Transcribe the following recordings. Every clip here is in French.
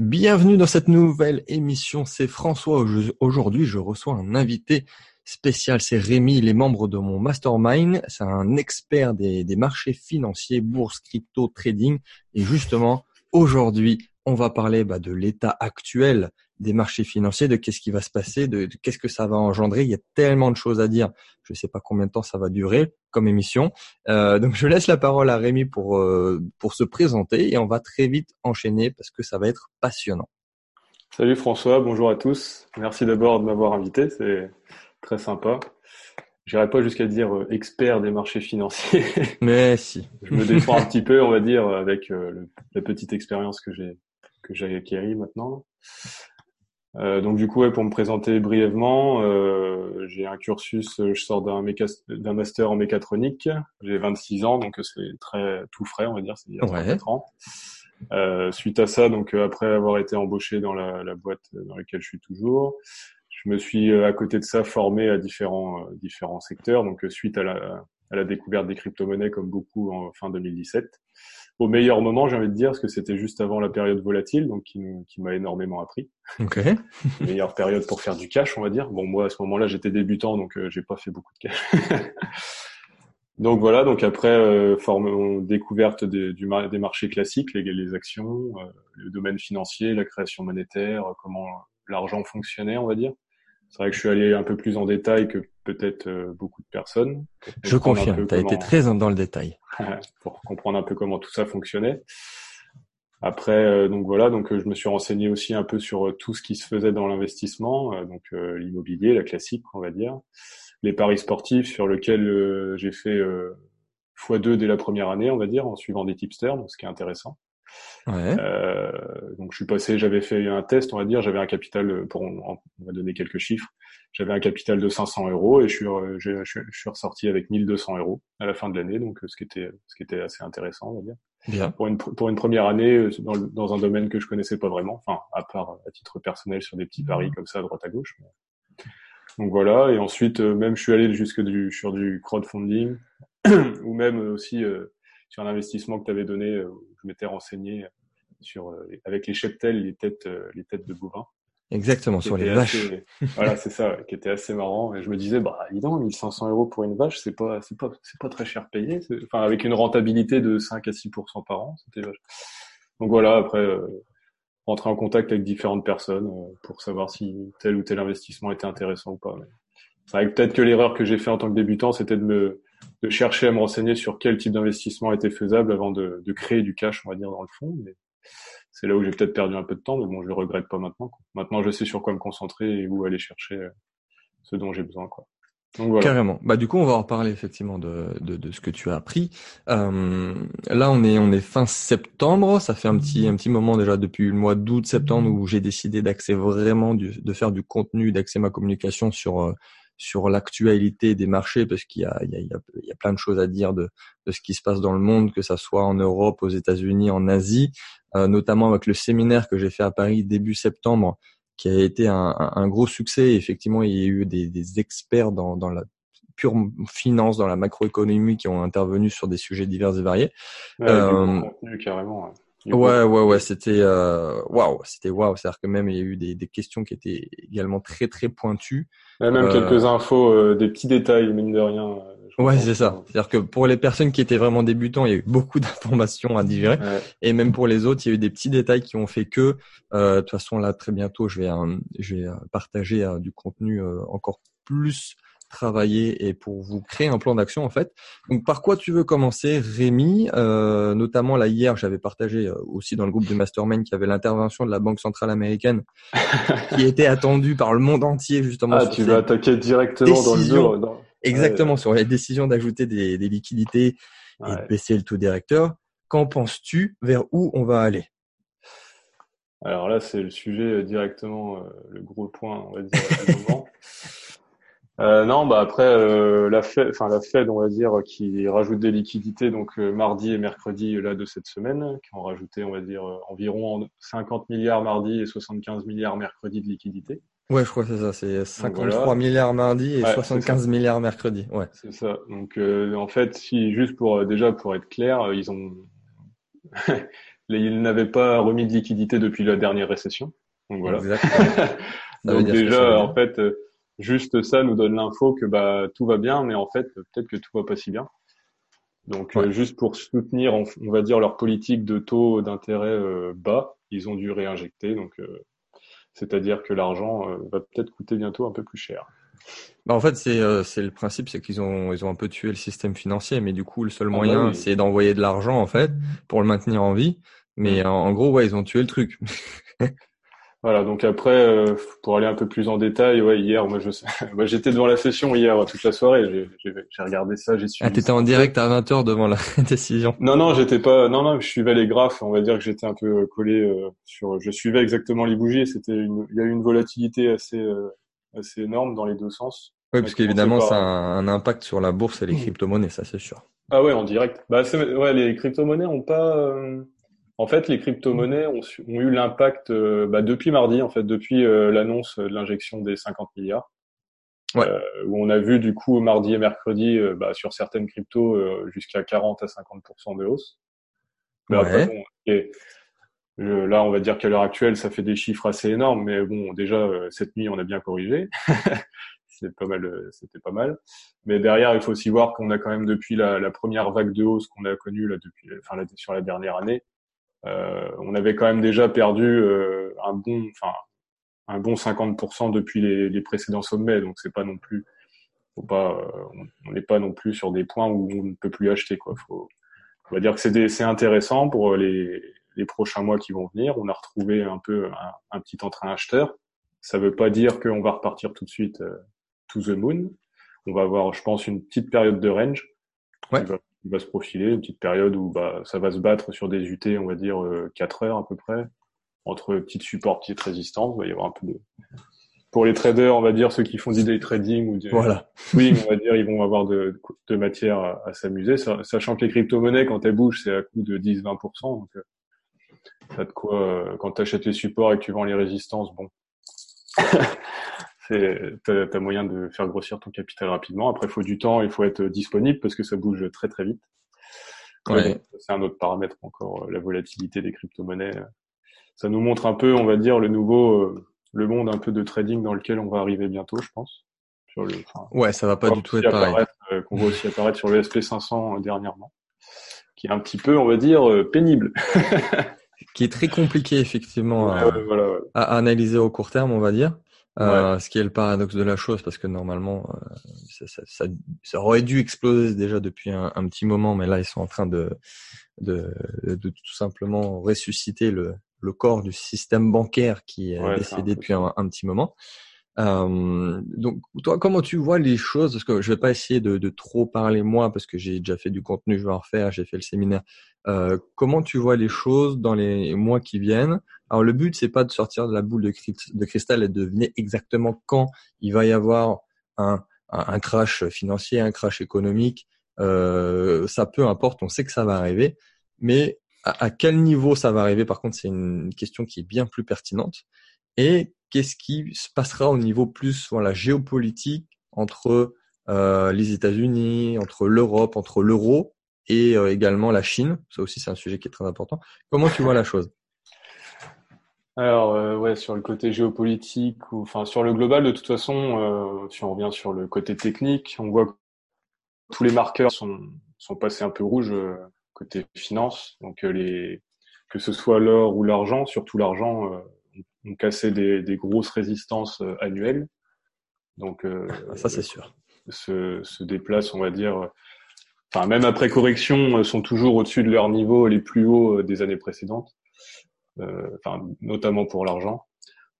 Bienvenue dans cette nouvelle émission. C'est François. Aujourd'hui, je reçois un invité spécial. C'est Rémi, il est membre de mon mastermind. C'est un expert des, marchés financiers, bourse, crypto, trading. Et justement, aujourd'hui, on va parler bah, de l'état actuel des marchés financiers, de qu'est-ce qui va se passer, de, qu'est-ce que ça va engendrer. Il y a tellement de choses à dire. Je ne sais pas combien de temps ça va durer comme émission. Euh, donc je laisse la parole à Rémi pour euh, pour se présenter et on va très vite enchaîner parce que ça va être passionnant. Salut François, bonjour à tous. Merci d'abord de m'avoir invité, c'est très sympa. J'irai pas jusqu'à dire euh, expert des marchés financiers. Mais si. Je me défends un petit peu, on va dire, avec la petite expérience que j'ai que j'ai acquérie maintenant. Euh, donc du coup, pour me présenter brièvement, euh, j'ai un cursus, euh, je sors d'un d'un master en mécatronique, j'ai 26 ans, donc c'est très tout frais, on va dire, c'est il y a 4 ans. Euh, suite à ça, donc après avoir été embauché dans la, la, boîte dans laquelle je suis toujours, je me suis à côté de ça formé à différents différents secteurs. Donc suite à la, à la découverte des crypto-monnaies, comme beaucoup en fin 2017 au meilleur moment, j'ai envie de dire, parce que c'était juste avant la période volatile, donc qui, qui m'a énormément appris. Ok. Meilleure période pour faire du cash, on va dire. Bon, moi à ce moment-là, j'étais débutant, donc euh, j'ai pas fait beaucoup de cash. donc voilà. Donc après, euh, forme, découverte des, du, des marchés classiques, les, les actions, euh, le domaine financier, la création monétaire, comment l'argent fonctionnait, on va dire. C'est vrai que je suis allé un peu plus en détail que peut-être euh, beaucoup de personnes. Je confirme, tu as été très dans le détail. pour comprendre un peu comment tout ça fonctionnait. Après, euh, donc voilà, donc euh, je me suis renseigné aussi un peu sur tout ce qui se faisait dans l'investissement, donc l'immobilier, la classique, on va dire, les paris sportifs sur lesquels j'ai fait x2 dès la première année, on va dire, en suivant des tipsters, ce qui est intéressant. Ouais. Euh, donc je suis passé, j'avais fait un test, on va dire, j'avais un capital pour, on va donner quelques chiffres, j'avais un capital de 500 euros et je suis, je, je, suis ressorti avec 1200 euros à la fin de l'année, donc ce qui était, ce qui était assez intéressant, on va dire. Bien. Pour une pour une première année euh, dans, dans un domaine que je connaissais pas vraiment, enfin à part à titre personnel sur des petits paris comme ça à droite à gauche. Donc voilà, et ensuite euh, même je suis allé jusque du, sur du crowdfunding ou même aussi euh, sur un investissement que tu avais donné, euh, je m'étais renseigné sur euh, avec les cheptels, les têtes, euh, les têtes de bovins. Exactement, sur les vaches. voilà, c'est ça, qui était assez marrant. Et je me disais, bah, dis donc, 1500 euros pour une vache, c'est pas, c'est pas, c'est pas très cher payé. Enfin, avec une rentabilité de 5 à 6% par an, c'était vache. Donc voilà, après, rentrer en contact avec différentes personnes pour savoir si tel ou tel investissement était intéressant ou pas. C'est vrai que peut-être que l'erreur que j'ai fait en tant que débutant, c'était de me, de chercher à me renseigner sur quel type d'investissement était faisable avant de, de, créer du cash, on va dire, dans le fond. C'est là où j'ai peut-être perdu un peu de temps, mais bon, je le regrette pas maintenant. Maintenant, je sais sur quoi me concentrer et où aller chercher euh, ce dont j'ai besoin. Quoi. Donc, voilà. Carrément. Bah du coup, on va en reparler effectivement de, de, de ce que tu as appris. Euh, là, on est on est fin septembre. Ça fait un petit un petit moment déjà depuis le mois d'août septembre où j'ai décidé d'axer vraiment de faire du contenu, d'axer ma communication sur euh, sur l'actualité des marchés parce qu'il y a, il y, a, il y a plein de choses à dire de, de ce qui se passe dans le monde, que ça soit en Europe, aux États-Unis, en Asie, euh, notamment avec le séminaire que j'ai fait à Paris début septembre, qui a été un, un, gros succès. effectivement, il y a eu des, des experts dans, dans la pure finance, dans la macroéconomie, qui ont intervenu sur des sujets divers et variés. Ouais, euh, contenu, carrément. Ouais, ouais, ouais, c'était euh, waouh, c'était waouh. C'est-à-dire que même il y a eu des, des, questions qui étaient également très très pointues. même euh, quelques infos, euh, des petits détails mine de rien. Ouais, c'est ça. C'est-à-dire que pour les personnes qui étaient vraiment débutants, il y a eu beaucoup d'informations à digérer, ouais. et même pour les autres, il y a eu des petits détails qui ont fait que, de toute façon là très bientôt, je vais je vais partager du contenu encore plus travailler et pour vous créer un plan d'action en fait. Donc par quoi tu veux commencer, Rémi? Euh, Notamment là hier, j'avais partagé euh, aussi dans le groupe de Mastermind qu'il y avait l'intervention de la Banque centrale américaine qui était attendue par le monde entier justement. Ah, tu vas attaquer directement dans le. Dans... Exactement sur la décision d'ajouter des, des, liquidités et de baisser le taux directeur. Qu'en penses-tu? Vers où on va aller? Alors là, c'est le sujet euh, directement, euh, le gros point, on va dire, du moment. Euh, non, bah après euh, la Fed, enfin la Fed, on va dire, qui rajoute des liquidités donc euh, mardi et mercredi là de cette semaine, qui ont rajouté, on va dire, environ 50 milliards mardi et 75 milliards mercredi de liquidités. Ouais, je crois que c'est ça, c'est 53 voilà. milliards mardi et ouais, 75 milliards mercredi. Ouais. C'est ça. Donc en fait, si juste pour déjà pour être clair, ils ont ils n'avaient pas remis de liquidité depuis la dernière récession. Donc voilà. Donc déjà, en fait, euh, juste ça nous donne l'info que bah tout va bien, mais en fait, peut-être que tout va pas si bien. Donc euh, juste pour soutenir, on, va dire leur politique de taux d'intérêt euh, bas, ils ont dû réinjecter. Donc c'est-à-dire que l'argent va peut-être coûter bientôt un peu plus cher. Bah en fait, c'est c'est le principe, c'est qu'ils ont ils ont un peu tué le système financier, mais du coup, le seul ah bah moyen, c'est d'envoyer de l'argent en fait pour le maintenir en vie. Mais en, gros, ouais, ils ont tué le truc. voilà. Donc après, euh, pour aller un peu plus en détail, ouais, hier, moi, je, moi, j'étais devant la session hier toute la soirée. J'ai, regardé ça, j'ai suivi. Ah, t'étais en direct à 20 h devant la décision. Non, non, j'étais pas. Non, non, je suivais les graphes. On va dire que j'étais un peu collé euh, sur. Je suivais exactement les bougies. C'était une. Il y a eu une volatilité assez euh, assez énorme dans les deux sens. Oui, parce qu'évidemment, ça a un, impact sur la bourse et les mmh. crypto-monnaies, ça c'est sûr. Ah ouais, en direct. Bah, ouais, les crypto-monnaies ont pas. En fait, les crypto-monnaies ont, eu l'impact euh, bah, depuis mardi, en fait, depuis euh, l'annonce de l'injection des 50 milliards. Euh, où on a vu du coup mardi et mercredi bah, sur certaines cryptos jusqu'à 40 à 50% de hausse. Mais après, là, on va dire qu'à l'heure actuelle, ça fait des chiffres assez énormes, mais bon, déjà cette nuit, on a bien corrigé. c'est pas mal, c'était pas mal. Mais derrière, il faut aussi voir qu'on a quand même depuis la, première vague de hausse qu'on a connue là depuis, enfin sur la dernière année, on avait quand même déjà perdu euh, un bon, enfin un bon 50% depuis les, les, précédents sommets, donc c'est pas non plus, faut pas, euh, on n'est pas non plus sur des points où on ne peut plus acheter quoi. Faut, on va dire que c'est c'est intéressant pour les, les prochains mois qui vont venir. On a retrouvé un peu un, un petit entrain acheteur. Ça veut pas dire qu'on va repartir tout de suite euh, to the moon. On va avoir, je pense, une petite période de range. Ouais il va se profiler, une petite période où bah, ça va se battre sur des UT, on va dire 4 euh, heures à peu près, entre petites supports, petites résistances. Il va y avoir un peu de... Pour les traders, on va dire ceux qui font du day trading ou du voilà. swing, on va dire, ils vont avoir de, de matière à, s'amuser, sachant que les crypto-monnaies, quand elles bougent, c'est à coût de 10-20%. Donc, euh, ça de quoi, euh, quand tu achètes les supports et que tu vends les résistances, bon, t'as as moyen de faire grossir ton capital rapidement. Après, il faut du temps, il faut être disponible parce que ça bouge très très vite. c'est un autre paramètre encore, euh, la volatilité des crypto-monnaies. Ça nous montre un peu, on va dire, le nouveau, euh, le monde un peu de trading dans lequel on va arriver bientôt, je pense. Sur le, ouais, ça va pas du tout être pareil. Euh, qu'on voit aussi apparaître sur le SP500 dernièrement, qui est un petit peu, on va dire, pénible. qui est très compliqué effectivement à, analyser au court terme, on va dire. Euh, ce qui est le paradoxe de la chose, parce que normalement, euh, ça, ça, ça, ça, aurait dû exploser déjà depuis un, un, petit moment, mais là, ils sont en train de, de, de tout simplement ressusciter le, le corps du système bancaire qui est décédé depuis un, un, petit moment. Euh, donc, toi, comment tu vois les choses? Parce que je vais pas essayer de, de trop parler moi, parce que j'ai déjà fait du contenu, je vais en refaire, j'ai fait le séminaire. Euh, comment tu vois les choses dans les mois qui viennent? Alors, le but, c'est pas de sortir de la boule de, cristal et de deviner exactement quand il va y avoir un, un, crash financier, un crash économique. Euh, ça peu importe, on sait que ça va arriver, mais à quel niveau ça va arriver? Par contre, c'est une question qui est bien plus pertinente. Et qu'est-ce qui se passera au niveau plus voilà géopolitique entre euh, les États-Unis, entre l'Europe, entre l'euro et euh, également la Chine? Ça aussi, c'est un sujet qui est très important. Comment tu vois la chose? Alors, euh, ouais, sur le côté géopolitique, ou enfin sur le global, de toute façon, si on revient sur le côté technique, on voit que tous les marqueurs sont, sont passés un peu rouges côté finance. Donc, les, que ce soit l'or ou l'argent, surtout l'argent ont cassé des, des grosses résistances euh, annuelles. Donc, euh, ah, ça c'est sûr. Se, se déplacent, on va dire, enfin même après correction, euh, sont toujours au-dessus de leur niveau les plus hauts des années précédentes. enfin notamment pour l'argent.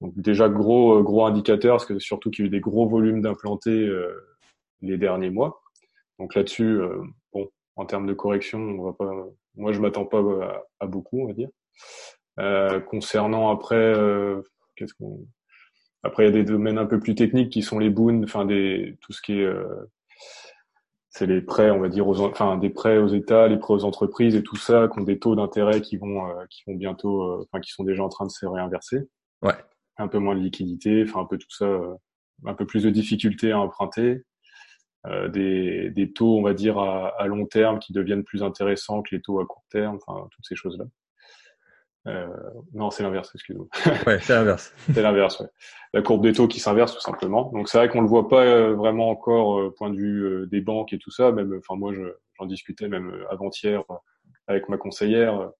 Donc déjà gros gros indicateur, parce que surtout qu'il y a eu des gros volumes d'implantés les derniers mois. Donc là-dessus, bon, en termes de correction, on va pas, moi je m'attends pas à, à, beaucoup, on va dire. Euh, concernant après, euh, qu'est-ce qu'on après, il y a des domaines un peu plus techniques qui sont les boons, enfin des tout ce qui est euh, c'est les prêts, on va dire, aux, enfin des prêts aux États, les prêts aux entreprises et tout ça, qui ont des taux d'intérêt qui vont, qui vont bientôt, enfin qui sont déjà en train de se réinverser. Ouais. Un peu moins de liquidité, enfin un peu tout ça, un peu plus de difficultés à emprunter. Euh, des, des taux, on va dire, à, à, long terme qui deviennent plus intéressants que les taux à court terme, enfin toutes ces choses-là. Euh, non, c'est l'inverse, excuse-moi. ouais, c'est l'inverse. c'est l'inverse, ouais. La courbe des taux qui s'inverse tout simplement. Donc c'est vrai qu'on le voit pas euh, vraiment encore euh, point de vue euh, des banques et tout ça. Même, enfin moi, j'en discutais même avant-hier avec ma conseillère.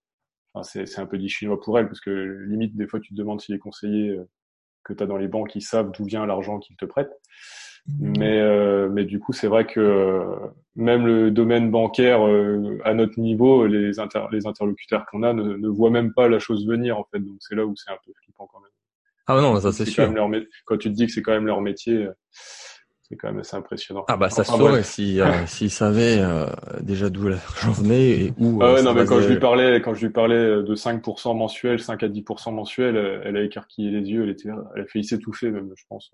Enfin, c'est un peu dit chinois pour elle parce que limite des fois tu te demandes si les conseillers que tu as dans les banques ils savent d'où vient l'argent qu'ils te prêtent. Mais, euh, mais du coup, c'est vrai que euh, même le domaine bancaire, euh, à notre niveau, les, les interlocuteurs qu'on a ne, ne, voient même pas la chose venir, en fait. Donc c'est là où c'est un peu flippant quand même. Ah non, ça c'est sûr. Quand, quand tu te dis que c'est quand même leur métier, c'est quand même assez impressionnant. Ah bah ça se saurait si euh, s'il savait euh, déjà d'où l'argent venait et où. Ah ouais, euh, non mais quand je lui parlais quand je lui parlais de 5% mensuel, 5 à 10% mensuel, elle a écarquillé les yeux, elle était elle a failli s'étouffer même je pense.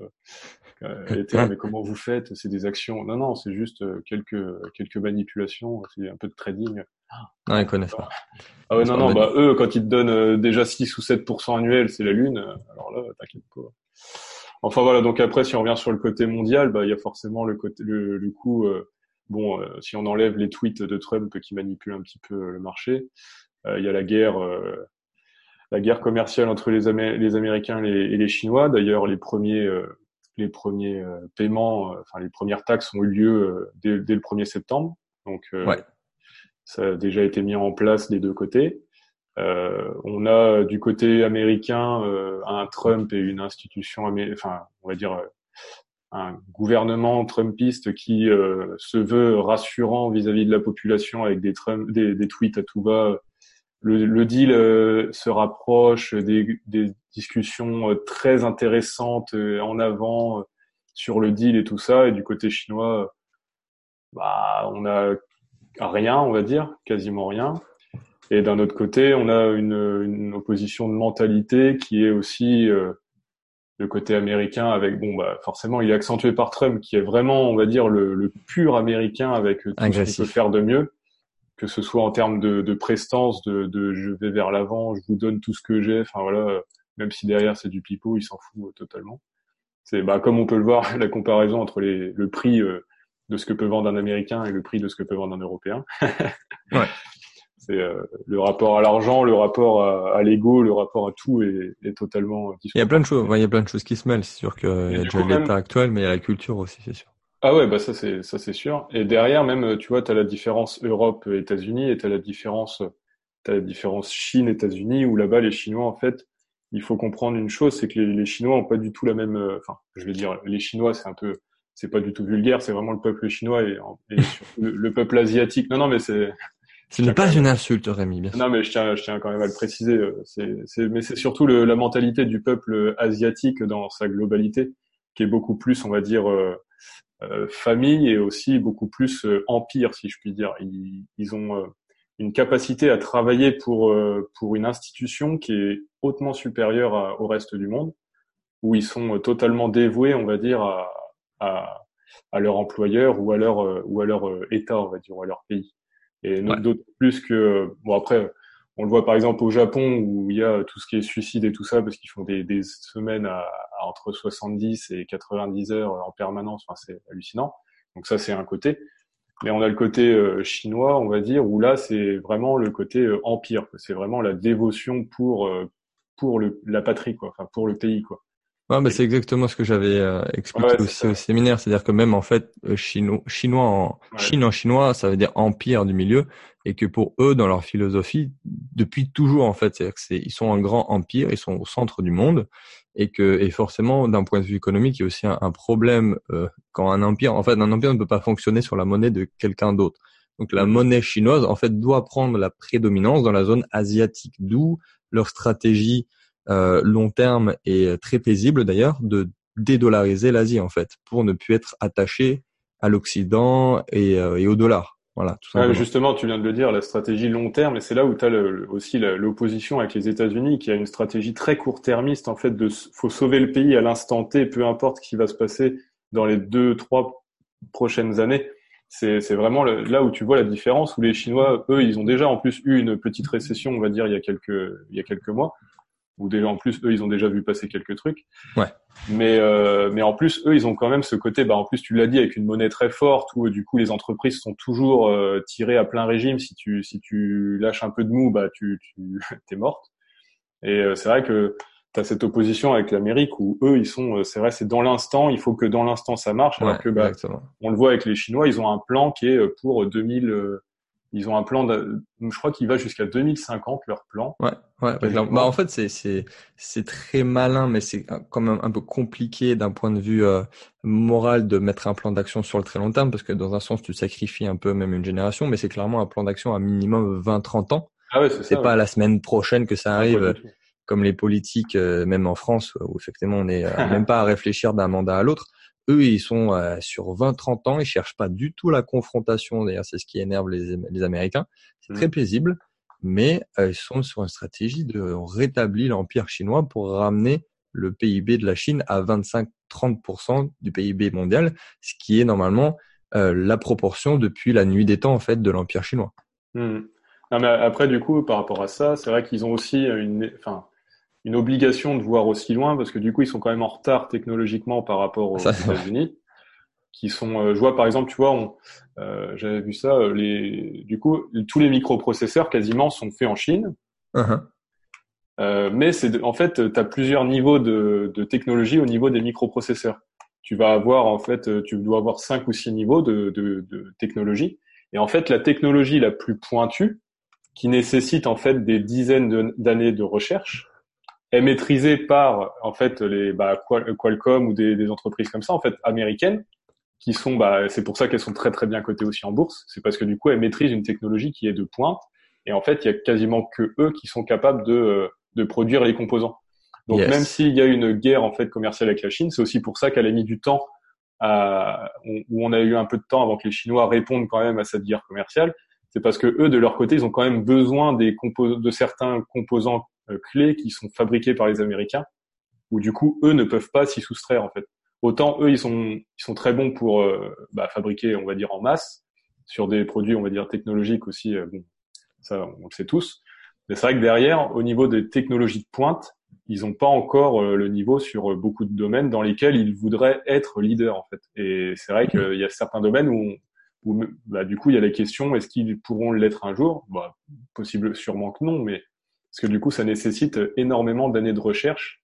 Elle était là, mais comment vous faites? C'est des actions. Non non, c'est juste quelques quelques manipulations, c'est un peu de trading. Non, ils connaissent pas. Ah ouais non non, bah eux quand ils te donnent déjà 6 ou 7% annuel, c'est la lune. Alors là, t'inquiète pas. Enfin voilà, donc après, si on revient sur le côté mondial, bah il y a forcément le côté, le, le coup, euh, bon, euh, si on enlève les tweets de Trump qui manipulent un petit peu le marché, euh, il y a la guerre, la guerre commerciale entre les, les Américains et les, Chinois. D'ailleurs, les premiers, les premiers paiements, enfin les premières taxes ont eu lieu dès, dès, le 1er septembre. Donc ouais. ça a déjà été mis en place des deux côtés. Euh, on a du côté américain euh, un Trump et une institution, enfin, on va dire euh, un gouvernement trumpiste qui se veut rassurant vis-à-vis de la population avec des, Trump, des, des tweets à tout va. Le, le deal se rapproche des, des, discussions très intéressantes en avant sur le deal et tout ça. Et du côté chinois, bah, on a rien, on va dire, quasiment rien. Et d'un autre côté, on a une, une, opposition de mentalité qui est aussi euh, le côté américain avec bon bah forcément il est accentué par Trump qui est vraiment on va dire le, le pur américain avec tout ce qu'il peut faire de mieux. Que ce soit en termes de, de prestance de, de, je vais vers l'avant je vous donne tout ce que j'ai enfin voilà même si derrière c'est du pipeau il s'en fout totalement. C'est bah comme on peut le voir la comparaison entre les, le prix euh, de ce que peut vendre un américain et le prix de ce que peut vendre un européen. Ouais c'est euh, le rapport à l'argent, le rapport à, à l'ego, le rapport à tout est, est totalement différent. Il y a plein de choses, il y a plein de choses qui se mêlent. C'est sûr qu'il y a déjà l'état actuel, mais il y a la culture aussi, c'est sûr. Ah ouais, bah ça c'est ça c'est sûr. Et derrière même, tu vois, tu as la différence Europe-États-Unis et tu as la différence as la différence Chine-États-Unis où là-bas les Chinois en fait, il faut comprendre une chose, c'est que les, les, Chinois ont pas du tout la même. Euh, enfin, je vais dire, les Chinois c'est un peu, c'est pas du tout vulgaire, c'est vraiment le peuple chinois et, et le, le, peuple asiatique. Non non, mais c'est ce n'est pas une insulte, Rémi. Bien sûr. Non, mais je tiens, je tiens quand même à le préciser. Euh, c'est, mais c'est surtout le, la mentalité du peuple asiatique dans sa globalité, qui est beaucoup plus, on va dire, euh, euh famille et aussi beaucoup plus euh, empire, si je puis dire. Ils, ils ont une capacité à travailler pour pour une institution qui est hautement supérieure au reste du monde, où ils sont totalement dévoués, on va dire, à, à, à leur employeur ou à leur ou à leur État, on va dire, ou à leur pays. Et d'autres plus que bon après on le voit par exemple au Japon où il y a tout ce qui est suicide et tout ça parce qu'ils font des, des semaines à, entre 70 et 90 heures en permanence. Enfin, c'est hallucinant. Donc ça, c'est un côté. Mais on a le côté euh, chinois, on va dire, où là, c'est vraiment le côté euh, empire. C'est vraiment la dévotion pour euh, pour le, la patrie, quoi. Enfin, pour le pays, quoi. Ouais, bah, c'est exactement ce que j'avais euh, expliqué aussi au séminaire, c'est-à-dire que même en fait euh, chinois, chinois en Chine en chinois, ça veut dire empire du milieu, et que pour eux, dans leur philosophie, depuis toujours en fait, c'est-à-dire que c'est ils sont un grand empire, ils sont au centre du monde, et que et forcément d'un point de vue économique, il y a aussi un, problème euh, quand un empire, en fait, un empire ne peut pas fonctionner sur la monnaie de quelqu'un d'autre. Donc la monnaie chinoise en fait doit prendre la prédominance dans la zone asiatique, d'où leur stratégie euh, long terme et très paisible d'ailleurs de dédollariser l'Asie en fait pour ne plus être attaché à l'Occident et, euh, et, au dollar. Voilà. Tout justement, tu viens de le dire, la stratégie long terme, et c'est là où tu as aussi l'opposition avec les États-Unis, qui a une stratégie très court-termiste en fait de faut sauver le pays à l'instant T, peu importe ce qui va se passer dans les deux trois prochaines années. C'est vraiment là où tu vois la différence, où les Chinois, eux, ils ont déjà en plus eu une petite récession, on va dire, il y a quelques il y a quelques mois ou déjà en plus eux ils ont déjà vu passer quelques trucs. Ouais. Mais euh, mais en plus eux ils ont quand même ce côté bah en plus tu l'as dit avec une monnaie très forte où du coup les entreprises sont toujours euh, tirées à plein régime si tu si tu lâches un peu de mou bah tu tu t'es morte. Et c'est vrai que tu as cette opposition avec l'Amérique où eux, ils sont, c'est vrai, c'est dans l'instant, il faut que dans l'instant ça marche, alors que bah, on le voit avec les Chinois, ils ont un plan qui est pour 2000 ils ont un plan, de, je crois qu'il va jusqu'à 2050 leur plan. Ouais, ouais. Bah, en fait, c'est c'est c'est très malin, mais c'est quand même un peu compliqué d'un point de vue euh, moral de mettre un plan d'action sur le très long terme, parce que dans un sens, tu sacrifies un peu même une génération, mais c'est clairement un plan d'action à minimum 20-30 ans. Ah ouais, c'est C'est pas la semaine prochaine que ça ah, arrive. comme les politiques, euh, même en France, où effectivement on n'est euh, même pas à réfléchir d'un mandat à l'autre eux, ils sont euh, sur 20-30 ans, ils cherchent pas du tout la confrontation. D'ailleurs, c'est ce qui énerve les, les Américains. C'est très mmh. paisible, mais euh, ils sont sur une stratégie de rétablir l'empire chinois pour ramener le PIB de la Chine à 25-30% du PIB mondial, ce qui est normalement euh, la proportion depuis la nuit des temps en fait de l'empire chinois. Mmh. Non, mais après, du coup, par rapport à ça, c'est vrai qu'ils ont aussi une, enfin, une obligation de voir aussi loin parce que du coup ils sont quand même en retard technologiquement par rapport aux États-Unis qui sont euh, je vois par exemple tu vois euh, j'avais vu ça euh, les du coup tous les microprocesseurs quasiment sont faits en Chine. Uh-huh. euh, mais c'est en fait tu as plusieurs niveaux de, de technologie au niveau des microprocesseurs. Tu vas avoir en fait tu dois avoir cinq ou six niveaux de, de, de technologie. Et en fait la technologie la plus pointue qui nécessite en fait des dizaines d'années de recherche est maîtrisée par en fait les bah, Qualcomm ou des, des, entreprises comme ça en fait américaines qui sont bah c'est pour ça qu'elles sont très très bien cotées aussi en bourse. C'est parce que du coup elles maîtrisent une technologie qui est de pointe. Et en fait il y a quasiment que eux qui sont capables de de produire les composants. Donc même s'il y a une guerre en fait commerciale avec la Chine c'est aussi pour ça qu'elle a mis du temps à, où on a eu un peu de temps avant que les Chinois répondent quand même à cette guerre commerciale c'est parce que eux de leur côté ils ont quand même besoin des compos de certains composants clés qui sont fabriqués par les Américains, où du coup eux ne peuvent pas s'y soustraire en fait. Autant eux ils sont ils sont très bons pour euh, bah, fabriquer on va dire en masse sur des produits on va dire technologiques aussi. Euh, bon, ça on le sait tous. Mais c'est vrai que derrière, au niveau des technologies de pointe, ils n'ont pas encore le niveau sur beaucoup de domaines dans lesquels ils voudraient être leaders en fait. Et c'est vrai qu'il y a certains domaines où, où bah, du coup il y a la question est-ce qu'ils pourront l'être un jour? Bah, Possible, sûrement que non, mais parce que du coup, ça nécessite énormément d'années de recherche.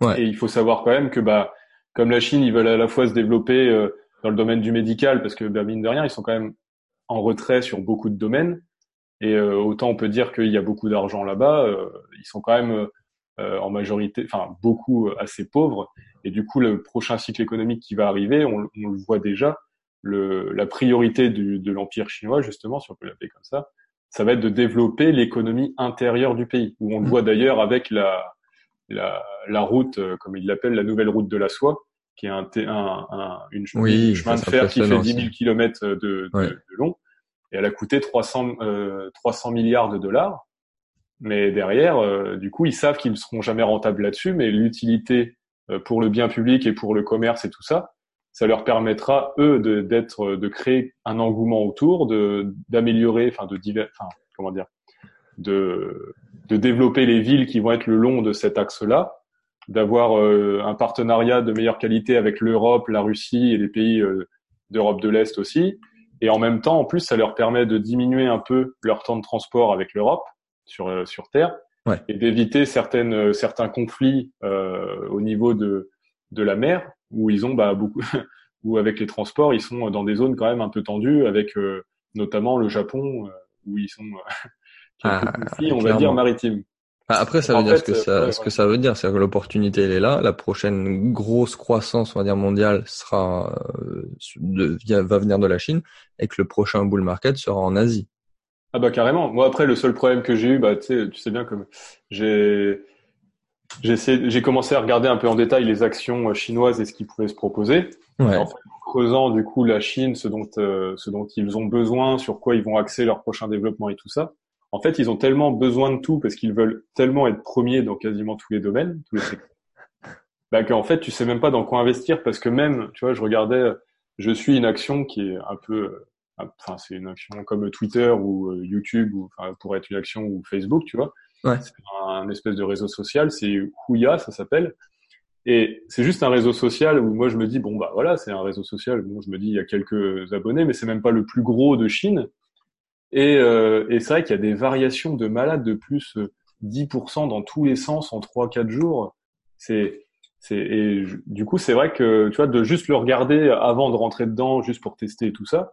Ouais. Et il faut savoir quand même que, bah, comme la Chine, ils veulent à la fois se développer euh, dans le domaine du médical, parce que, bah, mine de rien, ils sont quand même en retrait sur beaucoup de domaines. Et euh, autant on peut dire qu'il y a beaucoup d'argent là-bas, euh, ils sont quand même en majorité, enfin beaucoup assez pauvres. Et du coup, le prochain cycle économique qui va arriver, on, on le voit déjà, le, la priorité du, de l'empire chinois, justement, si on peut l'appeler comme ça, ça va être de développer l'économie intérieure du pays, où on le mm. voit d'ailleurs avec la, la, la route, euh, comme il l'appelle, la nouvelle route de la soie, qui est un, un, un une, chemin de fer qui fait 10 000 km de, de, de, long, et elle a coûté 300, euh, 300 milliards de dollars. Mais derrière, euh, du coup, ils savent qu'ils ne seront jamais rentables là-dessus, mais l'utilité euh, pour le bien public et pour le commerce et tout ça, ça leur permettra eux de d'être de créer un engouement autour, de d'améliorer, enfin de divers, enfin comment dire, de de développer les villes qui vont être le long de cet axe-là, d'avoir euh, un partenariat de meilleure qualité avec l'Europe, la Russie et les pays euh, d'Europe de l'Est aussi. Et en même temps, en plus, ça leur permet de diminuer un peu leur temps de transport avec l'Europe sur euh, sur terre ouais. et d'éviter certaines certains conflits au niveau de de la mer où ils ont bah, beaucoup, où avec les transports, ils sont dans des zones quand même un peu tendues, avec euh, notamment le Japon, euh, où ils sont ah, on va dire maritime. Ah, après, ça veut dire ce que ça, ce que ça veut dire, c'est que l'opportunité elle est là. La prochaine grosse croissance, on va dire mondiale, sera euh, de, va venir de la Chine, et que le prochain bull market sera en Asie. Ah bah carrément. Moi après, le seul problème que j'ai eu, bah tu sais, tu sais bien comme j'ai j'ai commencé à regarder un peu en détail les actions euh, chinoises et ce qui pouvait se proposer. Ouais. En, fait, creusant du coup la Chine, ce dont, euh, ce dont ils ont besoin, sur quoi ils vont axer leur prochain développement et tout ça. En fait, ils ont tellement besoin de tout parce qu'ils veulent tellement être premiers dans quasiment tous les domaines, tous les secteurs, bah, qu'en fait, tu sais même pas dans quoi investir parce que même, tu vois, je regardais, je suis une action qui est un peu, euh, enfin, c'est une action comme Twitter ou YouTube ou, enfin, pour être une action ou Facebook, tu vois. Ouais. C'est un espèce de réseau social, c'est Huya, ça s'appelle. Et c'est juste un réseau social où moi je me dis bon bah voilà c'est un réseau social bon je me dis il y a quelques abonnés mais c'est même pas le plus gros de Chine et, euh, et c'est vrai qu'il y a des variations de malades de plus 10% dans tous les sens en 3-4 jours. C'est et du coup c'est vrai que tu vois de juste le regarder avant de rentrer dedans juste pour tester tout ça,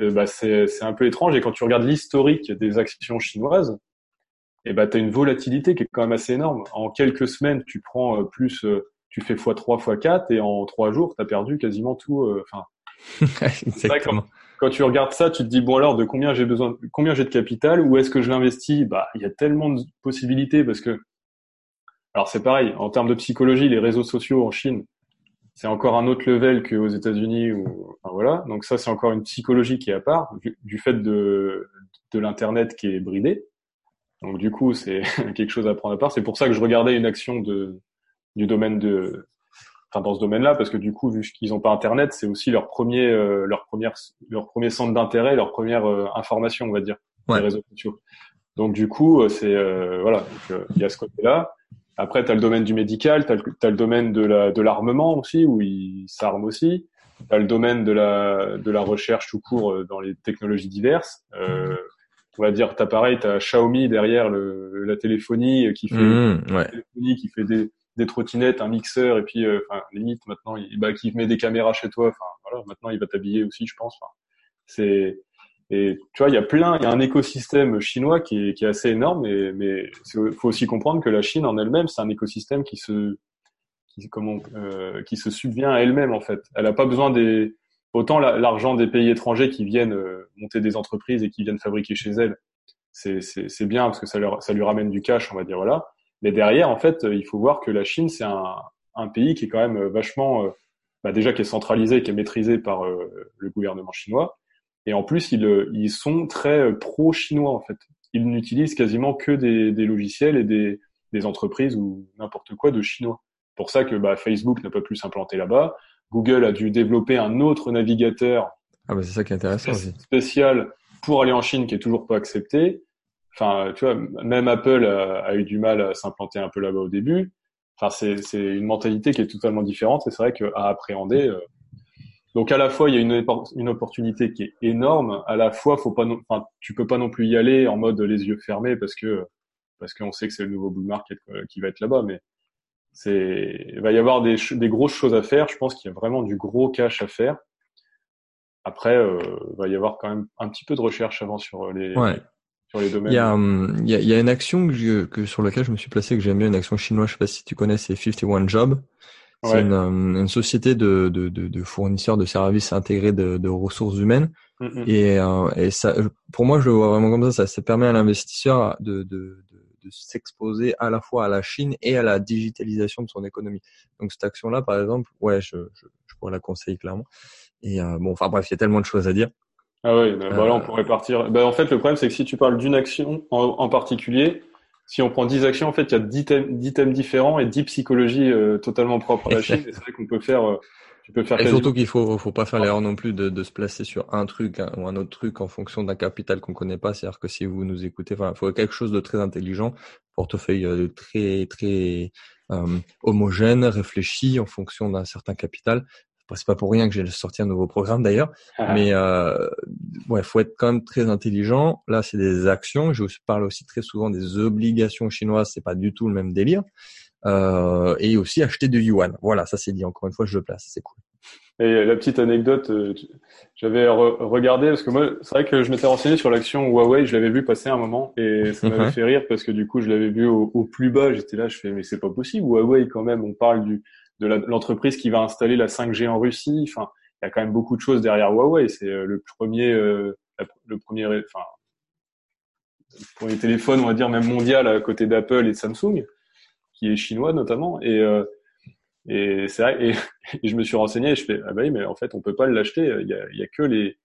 euh, bah c'est un peu étrange et quand tu regardes l'historique des actions chinoises, et bah tu as une volatilité qui est quand même assez énorme. En quelques semaines, tu prends euh, plus euh, tu fais x3 x4 et en 3 jours, tu as perdu quasiment tout enfin Exactement. Quand, tu regardes ça, tu te dis bon alors de combien j'ai besoin combien j'ai de capital, où est-ce que je l'investis? Bah, il y a tellement de possibilités parce que alors c'est pareil, en termes de psychologie, les réseaux sociaux en Chine, c'est encore un autre level qu'aux États-Unis ou enfin, voilà. Donc ça c'est encore une psychologie qui est à part du, fait de de l'internet qui est bridé. Donc du coup c'est quelque chose à prendre à part. C'est pour ça que je regardais une action de du domaine de enfin dans ce domaine-là parce que du coup vu qu'ils n'ont pas internet, c'est aussi leur premier euh, leur première leur premier centre d'intérêt, leur première euh, information on va dire les réseaux sociaux. Donc du coup euh, c'est voilà, il y a ce côté-là. Après, tu as le domaine du médical, tu as, le domaine de la de l'armement aussi, où ils s'arment aussi. Tu as le domaine de la de la recherche tout court euh, dans les technologies diverses. Euh, on va dire, t'as pareil, tu as Xiaomi derrière le, la téléphonie qui fait mmh, téléphonie, qui fait des, des trottinettes, un mixeur, et puis euh, enfin limite maintenant, il, bah, qui met des caméras chez toi. Enfin voilà, maintenant il va t'habiller aussi, je pense. Enfin, c'est et tu vois, il y a plein, il y a un écosystème chinois qui est, qui est assez énorme, mais mais faut aussi comprendre que la Chine en elle-même, c'est un écosystème qui se qui comment euh, qui se subvient à elle-même en fait. Elle n'a pas besoin des autant l'argent des pays étrangers qui viennent euh, monter des entreprises et qui viennent fabriquer chez elle. C'est bien parce que ça leur ça lui ramène du cash, on va dire voilà. Mais derrière, en fait, il faut voir que la Chine, c'est un un pays qui est quand même vachement euh, bah déjà qui est centralisé, qui est maîtrisé par euh, le gouvernement chinois et en plus, ils, euh, ils sont très euh, pro-chinois, en fait. Ils n'utilisent quasiment que des, des logiciels et des, des entreprises ou n'importe quoi de chinois. Pour ça que bah, Facebook n'a pas pu s'implanter là-bas. Google a dû développer un autre navigateur ah bah c'est ça qui est intéressant aussi. spécial pour aller en Chine qui est toujours pas accepté. Enfin, tu vois, même Apple a, a eu du mal à s'implanter un peu là-bas au début. Enfin, c'est une mentalité qui est totalement différente et c'est vrai qu'à appréhender, euh, donc à la fois il y a une, une opportunité qui est énorme, à la fois faut pas, enfin tu peux pas non plus y aller en mode les yeux fermés parce que parce qu'on sait que c'est le nouveau bull market euh, qui va être là-bas, mais c'est il va y avoir des, des grosses choses à faire. Je pense qu'il y a vraiment du gros cash à faire. Après, euh, il va y avoir quand même un petit peu de recherche avant sur les sur les domaines. Il y a, hum, il y a, il y a une action que, que, sur laquelle je me suis placé que j'aime bien, une action chinoise. Je sais pas si tu connais, c'est 51 Job. C'est une, euh, une, société de, de, de, de, fournisseurs de services intégrés de, de ressources humaines. Mm. Et, euh, et ça, pour moi, je le vois vraiment comme ça. Ça, ça permet à l'investisseur de, de, de s'exposer à la fois à la Chine et à la digitalisation de son économie. Donc cette action-là, par exemple, ouais, je, je, je pourrais la conseiller clairement. Et euh, bon, enfin bref, il y a tellement de choses à dire. Ah oui, bah, bah, là on pourrait partir. Bah, en fait, le problème c'est que si tu parles d'une action en, en particulier, si on prend 10 actions, en fait, il y a 10 thèmes, 10 thèmes différents et 10 psychologies euh, totalement propres à la Chine. c'est vrai qu'on peut faire, euh, tu peux faire. Et surtout qu'il faut, faut pas faire l'erreur non plus de, de, se placer sur un truc ou un autre truc en fonction d'un capital qu'on connaît pas. C'est-à-dire que si vous nous écoutez, enfin, il faut quelque chose de très intelligent, portefeuille euh, très très homogène, réfléchi en fonction d'un certain capital c'est pas pour rien que j'ai sorti un nouveau programme d'ailleurs, ah. mais euh, ouais, faut être quand même très intelligent. Là, c'est des actions. Je parle aussi très souvent des obligations chinoises. C'est pas du tout le même délire. Euh, et aussi acheter de yuan. Voilà, ça c'est dit. Encore une fois, je le place. C'est cool. Et la petite anecdote, euh, j'avais regardé parce que moi, c'est vrai que je m'étais renseigné sur l'action Huawei. Je l'avais vu passer un moment et ça m'avait fait rire parce que du coup, je l'avais vu au, au plus bas. J'étais là, je fais mais c'est pas possible. Huawei quand même. On parle du de l'entreprise qui va installer la 5G en Russie. Enfin, il y a quand même beaucoup de choses derrière Huawei. C'est euh, le premier, euh, le premier, enfin, le premier téléphone, on va dire même mondial à côté d'Apple et de Samsung, qui est chinois notamment. Et euh, et c'est vrai. Et, je me suis renseigné et je fais ah bah oui, mais en fait on peut pas l'acheter. Il y a, il y a que les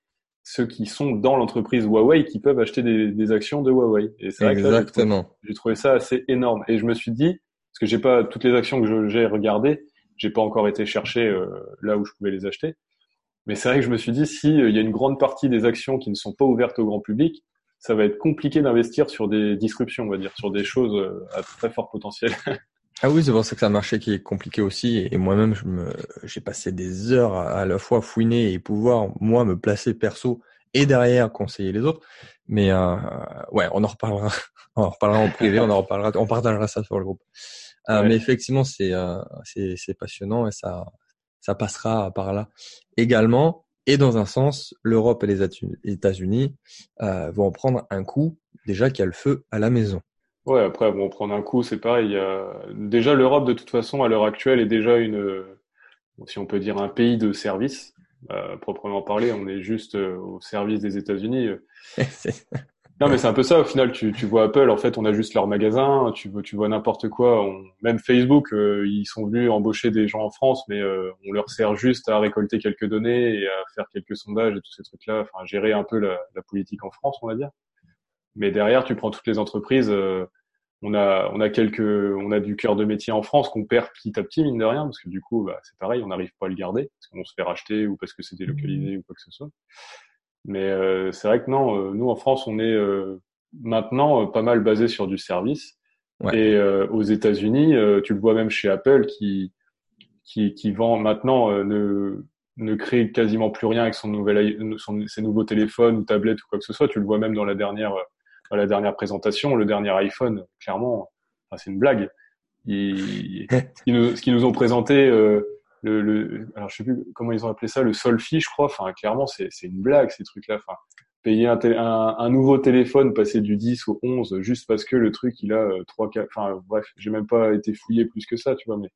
ceux qui sont dans l'entreprise Huawei qui peuvent acheter des, des actions de Huawei. Et c'est vrai Exactement. que j'ai trouvé, ça assez énorme. Et je me suis dit, parce que j'ai pas toutes les actions que j'ai regardées, j'ai pas encore été chercher euh, là où je pouvais les acheter. Mais c'est vrai que je me suis dit, si euh, il y a une grande partie des actions qui ne sont pas ouvertes au grand public, ça va être compliqué d'investir sur des disruptions, on va dire, sur des choses euh, à très fort potentiel. ah oui, c'est pour ça que c'est un marché qui est compliqué aussi. Et moi-même, je me, j'ai passé des heures à, la fois fouiner et pouvoir moi me placer perso et derrière conseiller les autres. Mais euh, ouais, on en reparlera, on en reparlera en privé, on en reparlera, on partagera ça sur le groupe. Euh, Mais effectivement, c'est euh, c'est passionnant et ça ça passera par là également. Et dans un sens, l'Europe et les États-Unis euh, vont prendre un coup déjà qu'il y a le feu à la maison. Ouais, après, vont prendre un coup, c'est pareil. Déjà, l'Europe, de toute façon, à l'heure actuelle, est déjà une, si on peut dire, un pays de service. Euh, proprement parler, on est juste euh, au service des États-Unis. non, mais c'est un peu ça. Au final, tu, tu vois Apple, en fait, on a juste leur magasin. Tu, tu vois n'importe quoi. On... Même Facebook, euh, ils sont venus embaucher des gens en France, mais on leur sert juste à récolter quelques données et à faire quelques sondages et tous ces trucs-là. Enfin, gérer un peu la, la, politique en France, on va dire. Mais derrière, tu prends toutes les entreprises on a on a quelques on a du cœur de métier en France qu'on perd petit à petit mine de rien parce que du coup bah, c'est pareil on n'arrive pas à le garder parce qu'on se fait racheter ou parce que c'est délocalisé ou quoi que ce soit. Mais euh, c'est vrai que non euh, nous en France on est euh, maintenant pas mal basé sur du service. Et aux États-Unis tu le vois même chez Apple qui qui, qui vend maintenant ne ne crée quasiment plus rien avec son nouvel son, ses nouveaux téléphones ou tablettes ou quoi que ce soit. Tu le vois même dans la dernière la dernière présentation, le dernier iPhone, clairement, c'est une blague. Ils, ce qu'ils nous, nous, ont présenté, euh, le, le, alors je sais plus comment ils ont appelé ça, le Solfi, je crois. Enfin, clairement, c'est une blague ces trucs-là. Enfin, payer un, un, un, nouveau téléphone, passer du 10 au 11, juste parce que le truc, il a euh, trois, quatre. Enfin, bref, j'ai même pas été fouillé plus que ça, tu vois. Mais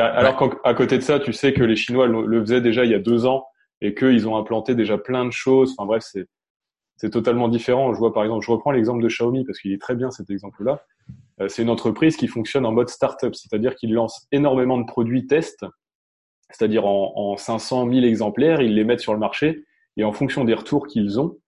alors qu'à côté de ça, tu sais que les Chinois le, le faisaient déjà il y a deux ans et qu'ils ont implanté déjà plein de choses. Enfin bref, c'est c'est totalement différent. Je vois par exemple, je reprends l'exemple de Xiaomi parce qu'il est très bien cet exemple-là. Euh, c'est une entreprise qui fonctionne en mode startup, c'est-à-dire qu'ils lancent énormément de produits tests, c'est-à-dire en, en 500 000 exemplaires, ils les mettent sur le marché et en fonction des retours qu'ils ont,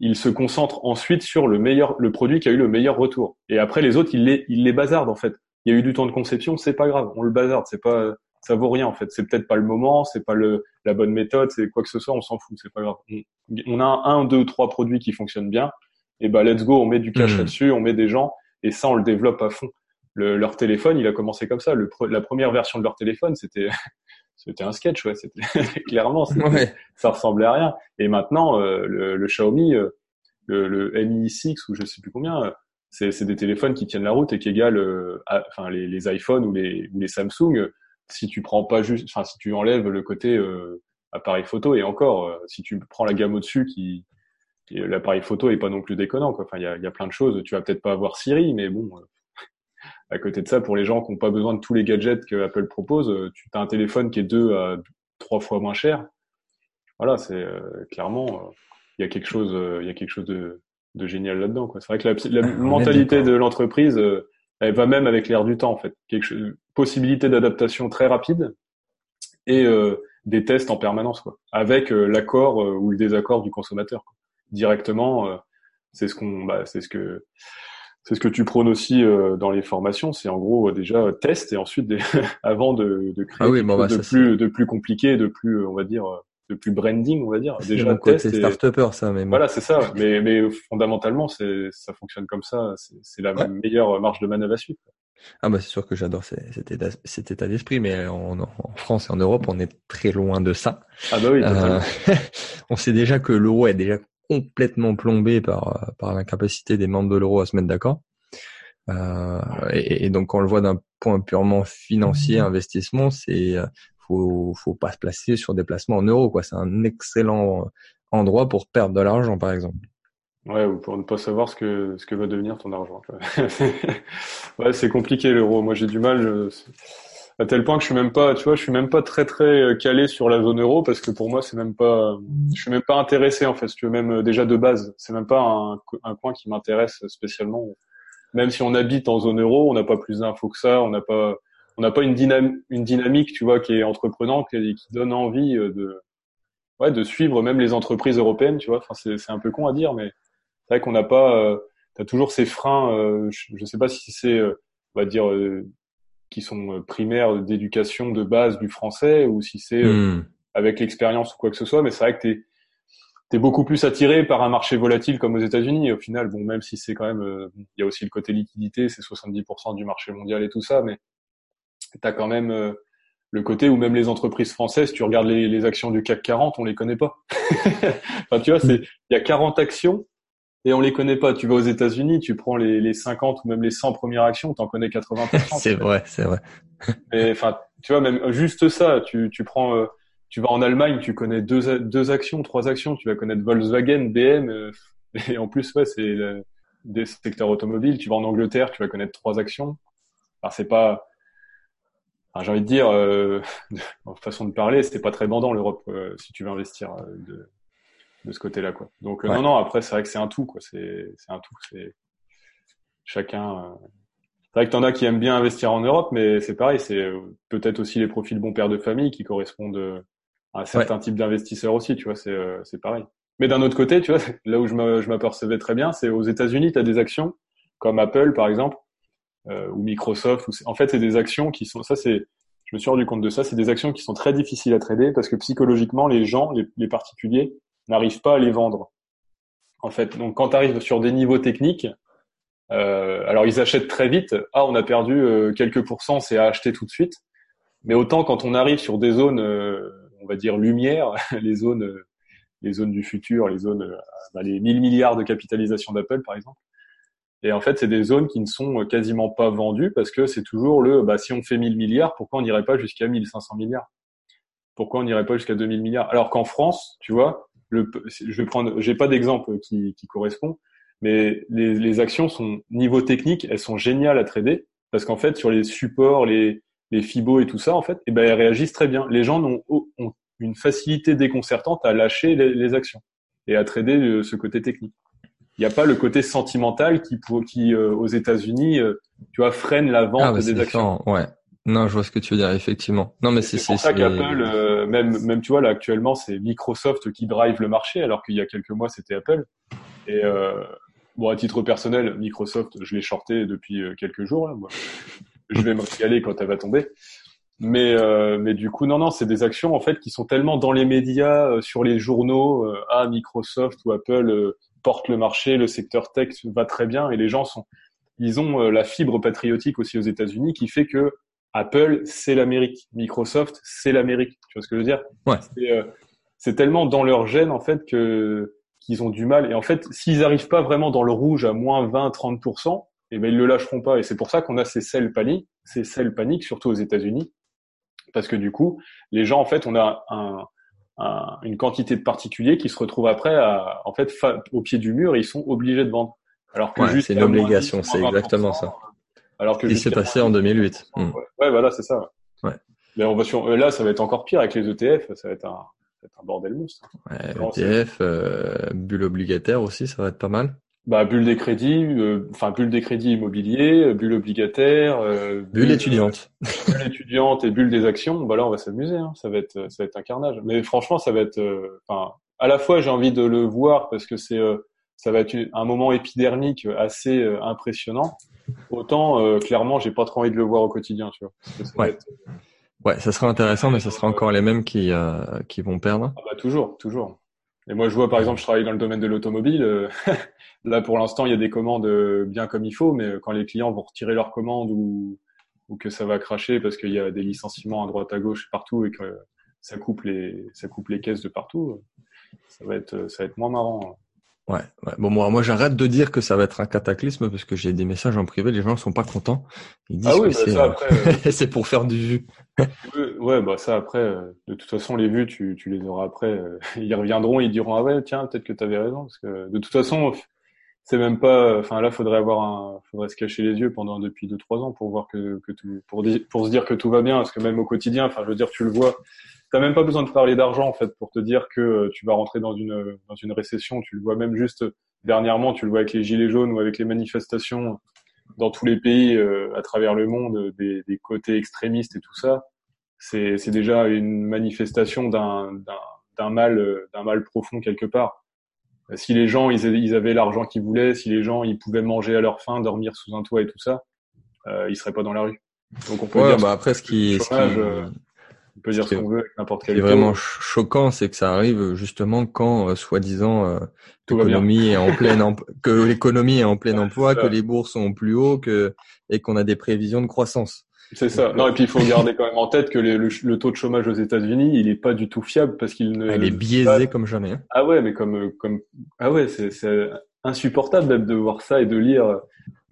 ils se concentrent ensuite sur le meilleur, le produit qui a eu le meilleur retour. Et après les autres, ils les, ils les bazardent en fait. Il y a eu du temps de conception, c'est pas grave, on le bazarde, c'est pas, ça vaut rien en fait. C'est peut-être pas le moment, c'est pas le la bonne méthode, c'est quoi que ce soit, on s'en fout, c'est pas grave. On, a un, deux, trois produits qui fonctionnent bien, et bah let's go, on met du cash hmm. là-dessus, on met des gens, et ça on le développe à fond. Le, leur téléphone, il a commencé comme ça. Le, la première version de leur téléphone, c'était c'était un sketch, ouais. C'était clairement, ça ressemblait à rien. Et maintenant, euh, le, le, Xiaomi, euh, le, le, Mi 6 ou je sais plus combien, euh, c'est des téléphones qui tiennent la route et qui égalent, enfin les, les iPhones ou les, ou les Samsung si tu prends pas juste, enfin si tu enlèves le côté euh, appareil photo et encore, euh, si tu prends la gamme au-dessus qui l'appareil photo est pas non plus déconnant quoi. Enfin il y a, y a, plein de choses. Tu vas peut-être pas avoir Siri, mais bon. Euh, à côté de ça, pour les gens qui n'ont pas besoin de tous les gadgets que Apple propose, tu as un téléphone qui est deux à trois fois moins cher. Voilà, c'est clairement il y a quelque chose, il y a quelque chose de, de génial là-dedans. C'est vrai que la, la mentalité de l'entreprise, elle va même avec l'air du temps en fait. Quelque chose, possibilité d'adaptation très rapide et euh, des tests en permanence quoi, avec euh, l'accord euh, ou le désaccord du consommateur quoi. directement. c'est ce qu'on, bah, c'est ce que c'est ce que tu prônes aussi dans les formations, c'est en gros déjà test et ensuite des, avant de, de créer ah quelque bah, chose de plus de plus compliqué, de plus on va dire de plus branding, on va dire. Déjà test. C'est start ça, mais voilà, c'est ça. Mais mais fondamentalement, c'est ça fonctionne comme ça. C'est la meilleure marge de manœuvre à suivre. Ah bah c'est sûr que j'adore cet état, cet état d'esprit, mais en, en, France et en Europe, on est très loin de ça. Ah bah oui. Euh, on sait déjà que l'euro est déjà complètement plombé par par l'incapacité des membres de l'euro à se mettre d'accord. Euh, et, et, donc quand on le voit d'un point purement financier, investissement, c'est faut faut pas se placer sur des placements en euros quoi. C'est un excellent endroit pour perdre de l'argent par exemple. Ouais, ou pour ne pas savoir ce que ce que va devenir ton argent. ouais, c'est compliqué l'euro. Moi, j'ai du mal à tel point que je suis même pas, tu vois, je suis même pas très très euh, calé sur la zone euro parce que pour moi, c'est même pas, je suis même pas intéressé en fait. Tu veux même euh, déjà de base, c'est même pas un, un coin qui m'intéresse spécialement. Même si on habite en zone euro, on n'a pas plus d'infos que ça, on n'a pas, on n'a pas une, dynamique, une dynamique, tu vois, qui est entreprenante et qui donne envie euh, de, ouais, de suivre même les entreprises européennes, tu vois. Enfin, c'est, c'est un peu con à dire, mais c'est vrai qu'on n'a pas, euh, t'as toujours ces freins. Euh, je ne sais pas si c'est, euh, on va dire, euh, qui sont primaires d'éducation de base du français ou si c'est hmm. avec l'expérience ou quoi que ce soit. Mais c'est vrai que t'es es beaucoup plus attiré par un marché volatile comme aux États-Unis. Au final, bon, même si c'est quand même, il y a aussi le côté liquidité, c'est 70% du marché mondial et tout ça, mais t'as quand même le côté où même les entreprises françaises, tu regardes les, les actions du CAC 40, on les connaît pas. enfin, tu vois, c'est il y a 40 actions et on les connaît pas. Tu vas aux États-Unis, tu prends les, les 50 ou même les 100 premières actions, t'en connais 80%. c'est vrai, c'est vrai. Et enfin, tu vois, même juste ça, tu, tu prends, euh, tu vas en Allemagne, tu connais deux, deux actions, trois actions, tu vas connaître Volkswagen, BM, euh, et en plus, ouais, c'est des secteurs automobiles. Tu vas en Angleterre, tu vas connaître trois actions. Alors c'est pas, j'ai envie de dire, euh, en façon de parler, c'est pas très bandant l'Europe euh, si tu veux investir euh, de, de ce côté-là, quoi. Donc non, non. Après, c'est vrai que c'est un tout, quoi. C'est c'est un tout. C'est chacun. C'est vrai que t'en as qui aiment bien investir en Europe, mais c'est pareil. C'est peut-être aussi les profils bons pères de famille qui correspondent à un certain type d'investisseurs aussi. Tu vois, c'est c'est pareil. Mais d'un autre côté, tu vois, là où je m'apercevais très bien, c'est aux États-Unis, tu as des actions comme Apple, par exemple, euh, ou Microsoft. Ou en fait, c'est des actions qui sont, ça c'est, je me suis rendu compte de ça, c'est des actions qui sont très difficiles à trader parce que psychologiquement, les gens, les, les particuliers, n'arrivent pas à les vendre. En fait, donc quand tu arrives sur des niveaux techniques, euh, alors ils achètent très vite. Ah, on a perdu euh, quelques pourcents, c'est à acheter tout de suite. Mais autant quand on arrive sur des zones, euh, on va dire lumière, les zones, les zones du futur, les zones, bah, les 1000 milliards de capitalisation d'Apple par exemple, et en fait, c'est des zones qui ne sont quasiment pas vendues parce que c'est toujours le, bah, si on fait 1000 milliards, pourquoi on n'irait pas jusqu'à 1500 milliards? Pourquoi on n'irait pas jusqu'à 2000 milliards? Alors qu'en France, tu vois, le, je vais prendre, j'ai pas d'exemple qui, qui correspond, mais les, les actions sont niveau technique, elles sont géniales à trader parce qu'en fait, sur les supports, les, les FIBO et tout ça, en fait, eh ben, elles réagissent très bien. Les gens ont, ont une facilité déconcertante à lâcher les, les actions et à trader euh, ce côté technique il n'y a pas le côté sentimental qui, qui euh, aux États-Unis, euh, tu vois, freine la vente ah, bah, des actions. Ouais. Non, je vois ce que tu veux dire, effectivement. Non, mais c'est pour ça qu'Apple, euh, même, même tu vois là actuellement, c'est Microsoft qui drive le marché, alors qu'il y a quelques mois c'était Apple. Et bon, à titre personnel, Microsoft, je l'ai shorté depuis quelques jours. Là, moi. je vais me régaler quand elle va tomber. Mais mais du coup, non, non, c'est des actions en fait qui sont tellement dans les médias, sur les journaux, à Microsoft ou Apple porte le marché, le secteur tech va très bien et les gens sont, ils ont euh, la fibre patriotique aussi aux États-Unis qui fait que Apple c'est l'Amérique, Microsoft c'est l'Amérique. Tu vois ce que je veux dire? Ouais. Euh, c'est tellement dans leur gène en fait que qu'ils ont du mal et en fait s'ils arrivent pas vraiment dans le rouge à moins 20-30%, et eh ben ils le lâcheront pas et c'est pour ça qu'on a ces selles paniques, ces selles paniques surtout aux États-Unis parce que du coup les gens en fait on a un une quantité de particuliers qui se retrouvent après à, en fait au pied du mur et ils sont obligés de vendre. Alors que ouais, c'est une obligation, c'est exactement ça. Alors que il s'est passé en 2008. Hmm. Ouais, voilà, c'est ça. Ouais. Mais on va sur là, ça va être encore pire avec les ETF. Ça va être un, un bordel monstre. Ouais, ETF, euh, bulle obligataire aussi, ça va être pas mal bah, bulle des crédits, euh, enfin bulle des crédits immobiliers, euh, bulle obligataire, euh, bulle, étudiante, bulle étudiante et bulle des actions. Bah là, on va s'amuser. Hein. Ça va être, ça va être un carnage. Mais franchement, ça va être, enfin, à la fois j'ai envie de le voir parce que c'est, ça va être un moment épidermique assez impressionnant. Autant clairement, j'ai pas trop envie de le voir au quotidien, tu vois. ouais. ouais, ça sera intéressant, mais ça sera encore les mêmes qui qui vont perdre. Ah bah toujours, toujours. Et moi, je vois, par exemple, je travaille dans le domaine de l'automobile. Là, pour l'instant, il y a des commandes euh, bien comme il faut, mais euh, quand les clients vont retirer leurs commandes ou, ou que ça va cracher parce qu'il y a des licenciements à droite à gauche partout et que ça coupe les, ça coupe les caisses de partout, ça va être, ça va être moins marrant. Ouais, ouais. Bon, moi, moi, j'arrête de dire que ça va être un cataclysme parce que j'ai des messages en privé, les gens sont pas contents. Ils disent ah oui, que bah c'est, euh, c'est pour faire du vu. ouais, bah ça après, de toute façon, les vues, tu, tu les auras après. Ils reviendront, ils diront ah ouais, tiens, peut-être que tu avais raison parce que de toute façon, c'est même pas enfin là faudrait avoir un faudrait se cacher les yeux pendant depuis deux trois ans pour voir que, que tout pour pour se dire que tout va bien parce que même au quotidien enfin je veux dire tu le vois. T'as même pas besoin de parler d'argent en fait pour te dire que euh, tu vas rentrer dans une dans une récession. Tu le vois même juste dernièrement tu le vois avec les gilets jaunes ou avec les manifestations dans tous les pays euh, à travers le monde des, des côtés extrémistes et tout ça. C'est c'est déjà une manifestation d'un d'un d'un mal d'un mal profond quelque part si les gens ils, avaient l'argent qu'ils voulaient, si les gens ils pouvaient manger à leur faim, dormir sous un toit et tout ça, euh, ils seraient pas dans la rue. Donc on peut dire bah après ce qui, ce qui euh, on peut dire ce qu'on veut avec n'importe quel. Ce qui est vraiment choquant, c'est que ça arrive justement quand, euh, soi-disant, euh, l'économie est en pleine que l'économie est en plein emploi, que les bourses sont plus haut, que et qu'on a des prévisions de croissance. C'est ça. non, et puis il faut garder quand même en tête que le, taux de chômage aux États-Unis, il est pas du tout fiable parce qu'il ne. Ah, il est biaisé comme jamais. Hein. Ah ouais, mais comme comme ah ouais, c'est insupportable même de voir ça et de lire.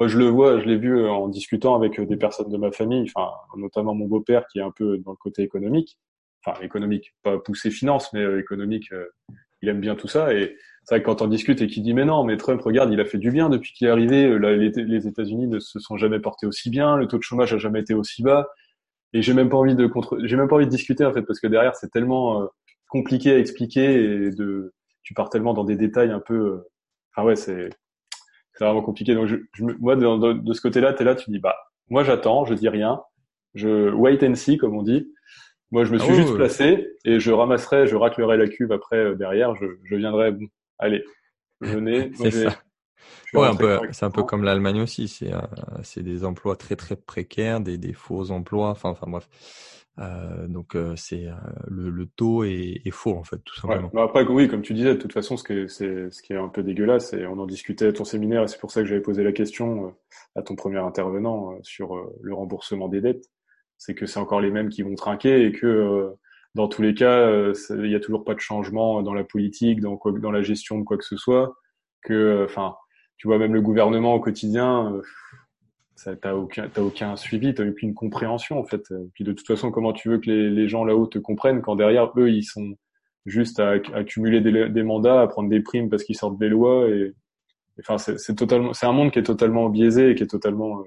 Moi, je le vois, je l'ai vu en discutant avec des personnes de ma famille, enfin notamment mon beau-père qui est un peu dans le côté économique, enfin économique, pas poussé finance, mais euh, économique. Euh, il aime bien tout ça et c'est vrai que quand on discute et qu'il dit mais non, mais Trump, regarde, il a fait du bien depuis qu'il est arrivé. Euh, là, les, États-Unis ne se sont jamais portés aussi bien, le taux de chômage a jamais été aussi bas. Et j'ai même pas envie de contre, j'ai même pas envie de discuter en fait parce que derrière c'est tellement compliqué à expliquer et de, tu pars tellement dans des détails un peu. Enfin ouais, c'est c'est vraiment compliqué. Donc je, je moi de, de, ce côté-là, t'es là, tu dis bah moi j'attends, je dis rien, je wait and see comme on dit. Moi, je me suis ah juste placé et je ramasserai, je raclerai la cuve après euh, derrière. Je, je viendrai. Bon, allez, venez. c'est ça. Ouais, un peu. C'est un peu comme l'Allemagne aussi. C'est euh, c'est des emplois très très précaires, des, des faux emplois. Enfin, enfin bref. Euh, donc euh, c'est le, le, taux est, est, faux en fait tout simplement. Ouais. après oui comme tu disais de toute façon ce qui est, c'est ce qui est un peu dégueulasse et on en discutait à ton séminaire et c'est pour ça que j'avais posé la question à ton premier intervenant sur le remboursement des dettes c'est que c'est encore les mêmes qui vont trinquer et que dans tous les cas, euh, il y a toujours pas de changement dans la politique, dans quoi, dans la gestion de quoi que ce soit. Que, euh, enfin, tu vois même le gouvernement au quotidien, ça t'as aucun t'as aucun suivi, t'as aucune compréhension en fait. Puis de toute façon, comment tu veux que les, les gens là-haut te comprennent quand derrière eux ils sont juste à, accumuler des, des, mandats, à prendre des primes parce qu'ils sortent des lois et enfin c'est totalement c'est un monde qui est totalement biaisé et qui est totalement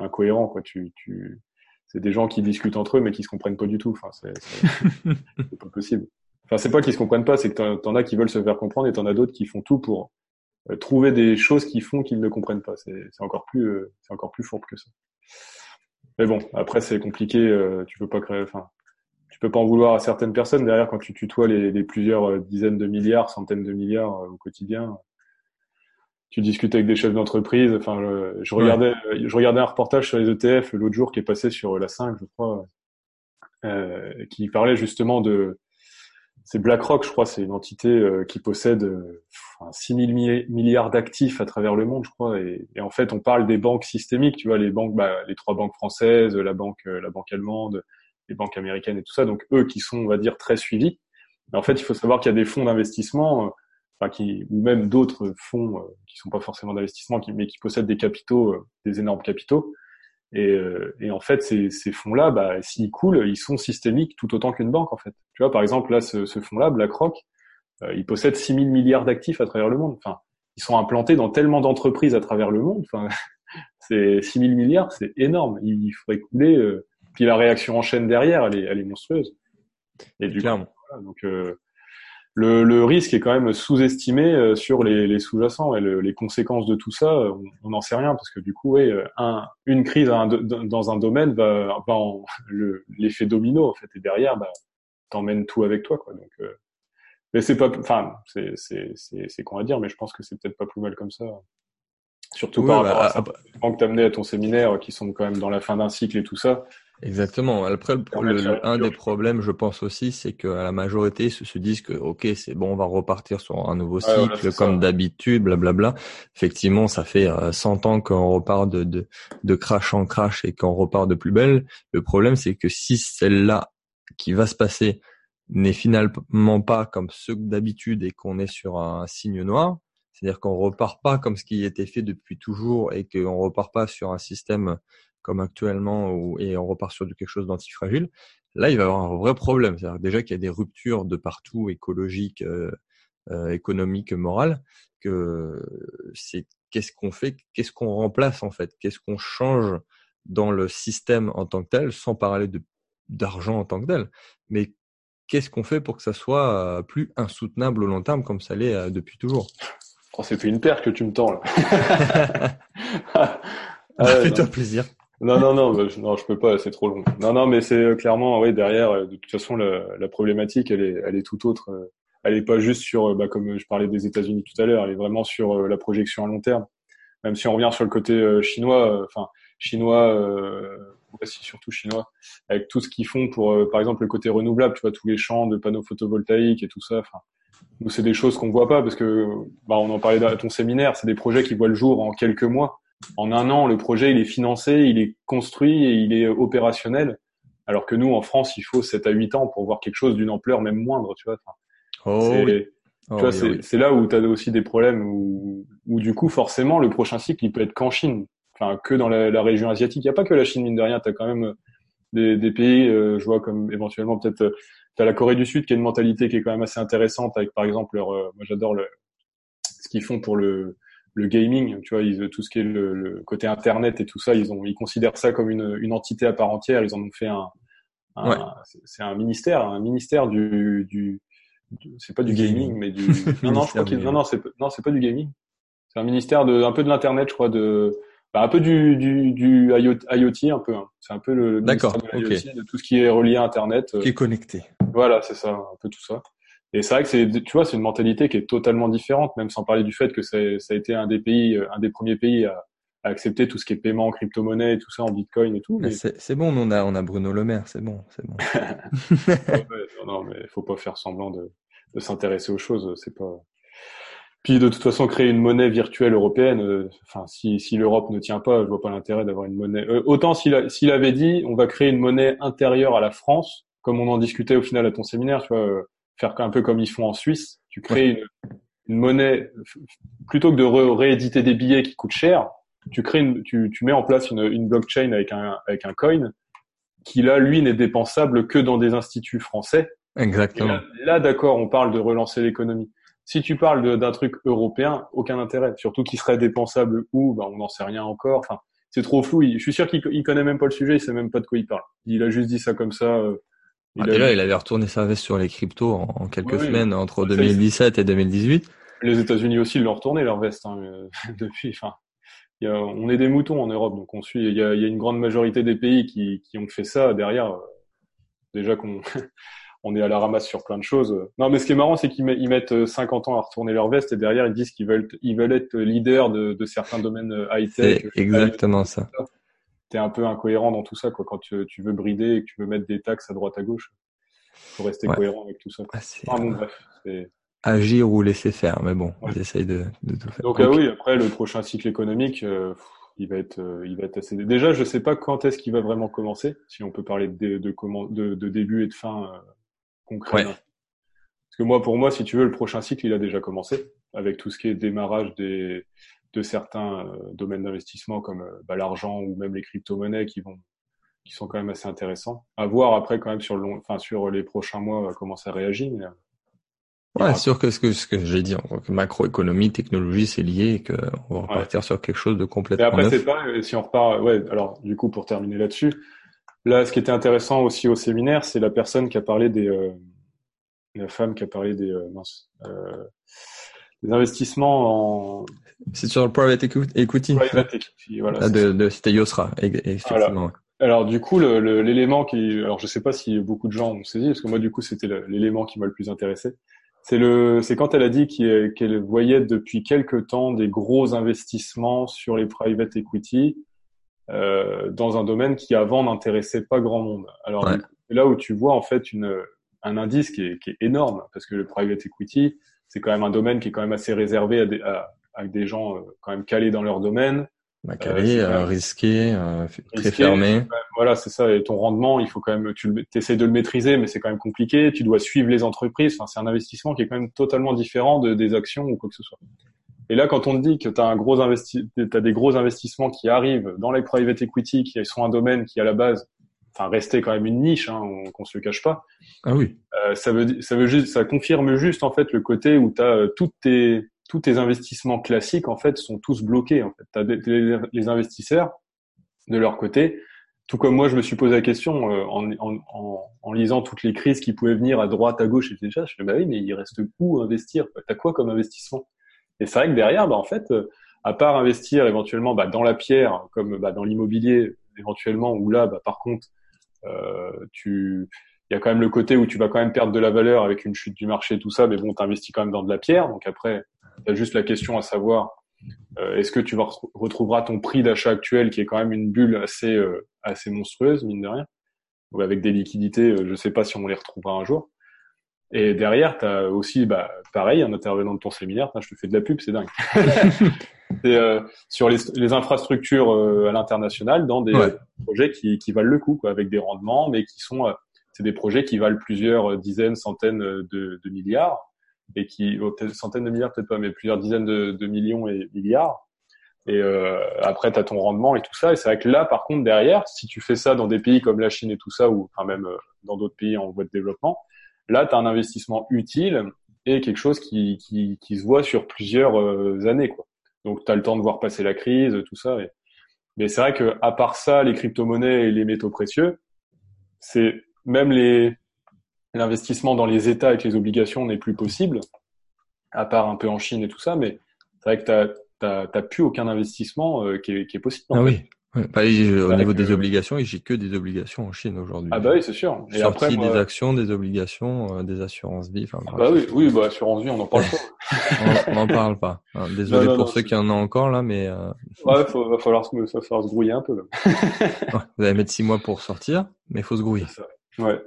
incohérent quoi. Tu tu c'est des gens qui discutent entre eux mais qui se comprennent pas du tout. Enfin, c'est pas possible. Enfin, c'est pas qu'ils se comprennent pas, c'est que t'en as qui veulent se faire comprendre et t'en as d'autres qui font tout pour euh, trouver des choses qui font qu'ils ne comprennent pas. C'est encore plus, euh, c'est encore plus fourbe que ça. Mais bon, après c'est compliqué. Euh, tu peux pas créer. Enfin, tu peux pas en vouloir à certaines personnes derrière quand tu tutoies les, les plusieurs dizaines de milliards, centaines de milliards au quotidien tu discutes avec des chefs d'entreprise. Enfin, je, regardais, je regardais un reportage sur les ETF l'autre jour qui est passé sur la 5, je crois, euh, qui parlait justement de c'est BlackRock, je crois, c'est une entité euh, qui possède euh, 6 000 milliards d'actifs à travers le monde, je crois. Et, et, en fait, on parle des banques systémiques, tu vois, les banques, bah, les trois banques françaises, la banque, euh, la banque allemande, les banques américaines et tout ça. Donc eux qui sont, on va dire, très suivis. Mais en fait, il faut savoir qu'il y a des fonds d'investissement enfin qui ou même d'autres fonds euh, qui sont pas forcément d'investissement, qui, mais qui possèdent des capitaux, euh, des énormes capitaux. Et, euh, et en fait, ces, ces fonds-là, bah, s'ils coulent, ils sont systémiques tout autant qu'une banque, en fait. Tu vois, par exemple, là, ce, ce fonds-là, BlackRock, euh, il possède 6 000 milliards d'actifs à travers le monde. Enfin, ils sont implantés dans tellement d'entreprises à travers le monde. Enfin, c'est 6 000 milliards, c'est énorme. Il faudrait couler. Euh, puis la réaction en chaîne derrière, elle est, elle est monstrueuse. Et du coup, voilà, donc le, le, risque est quand même sous-estimé euh, sur les, les sous-jacents et les conséquences de tout ça, on n'en sait rien parce que du coup, ouais, un, une crise dans un domaine va, l'effet domino en fait et derrière, bah, t'emmènes tout avec toi quoi. Donc, euh, mais c'est pas, enfin, c'est c'est c'est qu'on va dire, mais je pense que c'est peut-être pas plus mal comme ça. Surtout par rapport à, bah, à, que t'amenais à ton séminaire, qui sont quand même dans la fin d'un cycle et tout ça. Exactement. Après, le, un des problèmes, je pense aussi, c'est que la majorité se, se disent que ok, c'est bon, on va repartir sur un nouveau cycle comme d'habitude, blablabla. Effectivement, ça fait 100 euh, ans qu'on repart de, de, de crash en crash et qu'on repart de plus belle. Le problème, c'est que si celle-là qui va se passer n'est finalement pas comme ceux d'habitude et qu'on est sur un signe noir, c'est-à-dire qu'on repart pas comme ce qui était fait depuis toujours et qu'on repart pas sur un système comme actuellement, où, et on repart sur quelque chose d'antifragile, là, il va y avoir un vrai problème. C'est-à-dire déjà qu'il y a des ruptures de partout, écologiques, euh, euh, économiques, morales, que c'est qu'est-ce qu'on fait, qu'est-ce qu'on remplace en fait, qu'est-ce qu'on change dans le système en tant que tel, sans parler de d'argent en tant que tel, mais qu'est-ce qu'on fait pour que ça soit euh, plus insoutenable au long terme comme ça l'est depuis toujours? Oh, C'est fait une paire que tu me tends là. ah, Fais-toi plaisir. Non, non, non, bah, je, non, je peux pas, c'est trop long. Non, non, mais c'est euh, clairement, oui, derrière, euh, de toute façon, la, la, problématique, elle est, elle est tout autre. Euh, elle est pas juste sur, bah, comme je parlais des États-Unis tout à l'heure, elle est vraiment sur la projection à long terme. Même si on revient sur le côté chinois, enfin, chinois, euh, surtout chinois, avec tout ce qu'ils font pour, par exemple, le côté renouvelable, tu vois, tous les champs de panneaux photovoltaïques et tout ça. Enfin, nous, c'est des choses qu'on voit pas parce que, bah, on en parlait à ton séminaire, c'est des projets qui voient le jour en quelques mois en un an, le projet il est financé, il est construit et il est opérationnel. Alors que nous, en France, il faut 7 à 8 ans pour voir quelque chose d'une ampleur même moindre, tu vois. oh, c'est, oh là où tu as aussi des problèmes où, où, du coup, forcément, le prochain cycle, il peut être qu'en Chine, enfin que dans la, la région asiatique. Il n'y a pas que la Chine, mine de rien. Tu as quand même des, des pays, euh, je vois comme éventuellement peut-être, euh, tu as la Corée du Sud qui a une mentalité qui est quand même assez intéressante avec, par exemple, leur, euh, moi j'adore le, ce qu'ils font pour le, le gaming, tu vois, ils, tout ce qui est le, le, côté internet et tout ça, ils ont, ils considèrent ça comme une, une entité à part entière. Ils en ont fait un, un Ouais. c'est un ministère, un ministère du, du, du- c'est pas du gaming, mais du, non, non, je crois Ministère qu'il, du- non, non, c'est, non, c'est pas du gaming. C'est un ministère de, un peu de l'internet, je crois, de, bah, un peu du, du, du IoT, un peu. hein. C'est un peu le, le ministère D'accord, de l'IoT, de tout ce qui est relié à internet. euh, Qui est connecté. voilà, c'est ça, un peu tout ça. Et c'est vrai que c'est, tu vois, c'est une mentalité qui est totalement différente, même sans parler du fait que c'est- ça a été un des pays, euh, un des premiers pays à, à accepter tout ce qui est paiement en crypto-monnaie et tout ça, en bitcoin et tout. Mais c'est c'est bon, on a, on a Bruno Le Maire, c'est bon, c'est bon. Ouais, non, non, mais faut pas faire semblant de, de s'intéresser aux choses, c'est pas. Puis de toute façon, créer une monnaie virtuelle européenne, euh, enfin, si, si l'Europe ne tient pas, je vois pas l'intérêt d'avoir une monnaie. Euh, autant s'il a- s'il avait dit, on va créer une monnaie intérieure à la France, comme on en discutait au final à ton séminaire, tu vois, euh, faire un peu comme ils font en Suisse, tu crées une, une monnaie plutôt que de rééditer des billets qui coûtent cher, tu crées, une, tu, tu mets en place une, une blockchain avec un avec un coin qui là, lui, n'est dépensable que dans des instituts français. Exactement. là, là, d'accord, on parle de relancer l'économie. Si tu parles d'un truc européen, aucun intérêt. Surtout qui serait dépensable où, ben, on n'en sait rien encore. Enfin, c'est trop flou. Il- je suis sûr qu'il il connaît même pas le sujet. Il sait même pas de quoi il parle. Il a juste dit ça comme ça. euh, il Ah, déjà, il avait retourné sa veste sur les cryptos en, en quelques Oui, oui. semaines, entre Ça, 2017 et 2018. Les États-Unis aussi, ils l'ont retourné leur veste hein, euh, depuis. Enfin, y a- on est des moutons en Europe, donc on suit. Il y y a une grande majorité des pays qui, qui ont fait ça. Derrière, euh, déjà qu'on on est à la ramasse sur plein de choses. Non, mais ce qui est marrant, c'est qu'ils met- ils mettent euh, 50 ans à retourner leur veste et derrière ils disent qu'ils veulent ils veulent être leaders de, de certains domaines high tech. C'est exactement ça. T'es un peu incohérent dans tout ça, quoi. Quand tu, tu veux brider et que tu veux mettre des taxes à droite à gauche, faut rester Ouais. cohérent avec tout ça. Ah, bon, bref. agir ou laisser faire, mais bon, Ouais. essayent de, de tout faire. Donc ah oui, après le prochain cycle économique, euh, il va être, euh, il va être assez. Déjà, je sais pas quand est-ce qu'il va vraiment commencer. Si on peut parler de de, comment, de, de début et de fin euh, concret. Ouais. Parce que moi, pour moi, si tu veux, le prochain cycle, il a déjà commencé avec tout ce qui est démarrage des de certains euh, domaines d'investissement comme euh, bah, l'argent ou même les crypto-monnaies qui vont qui sont quand même assez intéressants. À voir après quand même sur le long, enfin sur les prochains mois euh, comment ça réagit. Mais, Ouais, sûr que ce que, ce que j'ai dit en tant que macroéconomie, technologie, c'est lié et qu'on va repartir sur quelque chose de Et complètement après, neuf. c'est pas, si on repart, ouais, alors, du coup, pour terminer là-dessus, là, ce qui était intéressant aussi au séminaire, c'est la personne qui a parlé des, euh, la femme qui a parlé des, euh, mince, euh, des investissements en C'est sur le private equi- equity. private equity, voilà. Ah, de, de, c'était Yosra, e- effectivement. Alors du coup, l'élément qui, alors je sais pas si beaucoup de gens ont saisi, parce que moi du coup c'était l'élément qui m'a le plus intéressé. C'est le, c'est quand elle a dit qu'elle voyait depuis quelques temps des gros investissements sur les private equity euh, dans un domaine qui avant n'intéressait pas grand monde. Alors Ouais. là où tu vois en fait une, un indice qui est, qui est énorme, parce que le private equity c'est quand même un domaine qui est quand même assez réservé à des, à, à des gens euh, quand même calés dans leur domaine. Bah, c'est calé, euh, risqué, euh, très Risqué, fermé. Voilà, c'est ça. Et ton rendement, il faut quand même, tu essaies de le maîtriser, mais c'est quand même compliqué. Tu dois suivre les entreprises. Enfin, c'est un investissement qui est quand même totalement différent de, des actions ou quoi que ce soit. Et là, quand on te dit que tu as un gros investi, t'as des gros investissements qui arrivent dans les private equity, qui sont un domaine qui à la base, enfin, restait quand même une niche, hein, on- qu'on se le cache pas. Ah oui. Euh, ça veut, ça veut juste, ça confirme juste en fait le côté où tu as toutes tes, tous tes investissements classiques en fait sont tous bloqués. En fait, t'as des- les, les investisseurs de leur côté, tout comme moi, je me suis posé la question euh, en, en, en, en lisant toutes les crises qui pouvaient venir à droite, à gauche, et déjà, je me bah oui, mais il reste où investir? T'as quoi comme investissement? Et c'est vrai que derrière, bah en fait, euh, à part investir éventuellement bah, dans la pierre, comme bah, dans l'immobilier éventuellement, où là, bah, par contre, euh, tu il y a quand même le côté où tu vas quand même perdre de la valeur avec une chute du marché et tout ça, mais bon, tu investis quand même dans de la pierre. Donc après, tu as juste la question à savoir, euh, est-ce que tu retrouveras ton prix d'achat actuel qui est quand même une bulle assez euh, assez monstrueuse, mine de rien, ou avec des liquidités, euh, je sais pas si on les retrouvera un jour. Et derrière, tu as aussi, bah, pareil, un intervenant de ton séminaire, je te fais de la pub, c'est dingue. c'est euh, sur les, les infrastructures euh, à l'international dans des projets qui, qui valent le coup, quoi, avec des rendements, mais qui sont, euh, c'est des projets qui valent plusieurs dizaines, centaines de, de milliards et qui, oh, centaines de milliards peut-être pas, mais plusieurs dizaines de, de millions et milliards. Et euh, après, tu as ton rendement et tout ça. Et c'est vrai que là, par contre, derrière, si tu fais ça dans des pays comme la Chine et tout ça, ou enfin même dans d'autres pays en voie de développement, Là, tu as un investissement utile et quelque chose qui, qui, qui se voit sur plusieurs euh, années. Quoi. Donc, tu as le temps de voir passer la crise, tout ça. Mais c'est vrai que à part ça, les crypto-monnaies et les métaux précieux, c'est même les l'investissement dans les États avec les obligations n'est plus possible, à part un peu en Chine et tout ça. Mais c'est vrai que tu n'as plus aucun investissement euh, qui, est, qui est possible. Ah oui. Bah, au niveau des obligations, j'ai que des obligations en Chine aujourd'hui. Ah bah oui, c'est sûr. Et après, des actions, des obligations, euh, des assurances vie. Enfin, ah bah oui, oui, bah assurance vie, on n'en parle pas. on n'en parle pas. Hein, désolé pour ceux qui en ont encore là, mais. Euh... Ouais, faut, va falloir se, va falloir se grouiller un peu. Là. vous allez mettre six mois pour sortir, mais faut se grouiller. Ouais.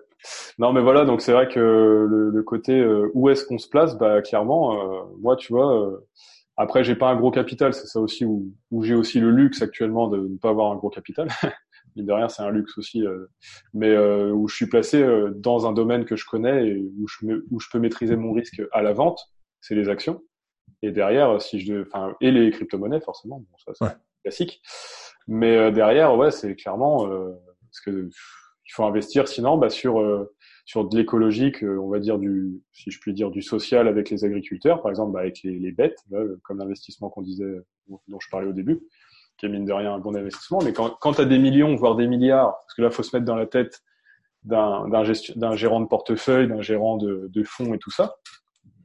Non, mais voilà, donc c'est vrai que le, le côté euh, où est-ce qu'on se place, bah clairement, euh, moi, tu vois après, j'ai pas un gros capital, c'est ça aussi où, où j'ai aussi le luxe actuellement de ne pas avoir un gros capital. Mine de rien, c'est un luxe aussi, euh, mais euh, où je suis placé euh, dans un domaine que je connais et où je, où je peux maîtriser mon risque à la vente, c'est les actions. Et derrière, si je, enfin, et les crypto-monnaies forcément, bon, ça c'est classique. Mais derrière, ouais, c'est clairement parce que il faut investir, sinon, bah, sur sur de l'écologique, on va dire du, si je puis dire, du social avec les agriculteurs, par exemple, bah, avec les, les bêtes, comme l'investissement qu'on disait, dont je parlais au début, qui est mine de rien un bon investissement. Mais quand, quand tu as des millions, voire des milliards, parce que là, faut se mettre dans la tête d'un gérant de portefeuille, d'un gérant de, de fonds et tout ça.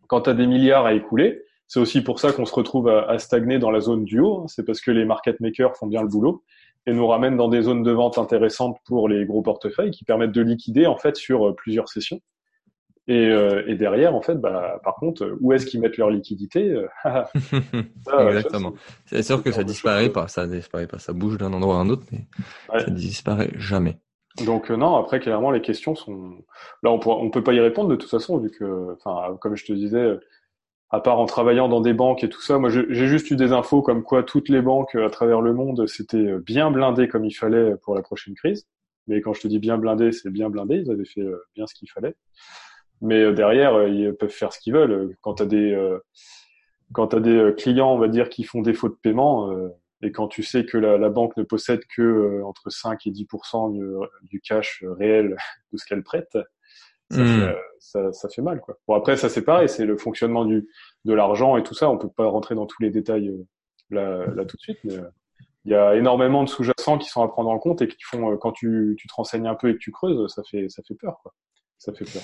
Quand tu as des milliards à écouler, c'est aussi pour ça qu'on se retrouve à, à, stagner dans la zone du haut. Hein. C'est parce que les market makers font bien le boulot et nous ramène dans des zones de vente intéressantes pour les gros portefeuilles qui permettent de liquider en fait sur euh, plusieurs sessions. Et, euh, et derrière, en fait, bah, par contre, où est-ce qu'ils mettent leur liquidité euh, Exactement. C'est sûr que ça disparaît pas, ça disparaît pas, ça bouge d'un endroit à un autre, mais ça disparaît jamais. Donc non, après clairement les questions sont là, on, on peut pas y répondre de toute façon vu que, enfin, comme je te disais, à part en travaillant dans des banques et tout ça. Moi, j'ai juste eu des infos comme quoi toutes les banques à travers le monde s'étaient bien blindées comme il fallait pour la prochaine crise. Mais quand je te dis bien blindé, c'est bien blindé. Ils avaient fait euh, bien ce qu'il fallait. Mais euh, derrière, euh, ils peuvent faire ce qu'ils veulent. Quand tu as des quand as des clients, on va dire, qui font défaut de paiement, et quand tu sais que la, la banque ne possède que entre 5 et 10% du cash réel de ce qu'elle prête, ça, hmm. fait, ça, ça, fait mal quoi. Bon après ça c'est pareil, c'est le fonctionnement du de l'argent et tout ça. On peut pas rentrer dans tous les détails euh, là, là tout de suite, mais euh, il y a énormément de sous-jacents qui sont à prendre en compte et qui font euh, quand tu, tu te renseignes un peu et que tu creuses, ça fait ça fait peur quoi. Ça fait peur.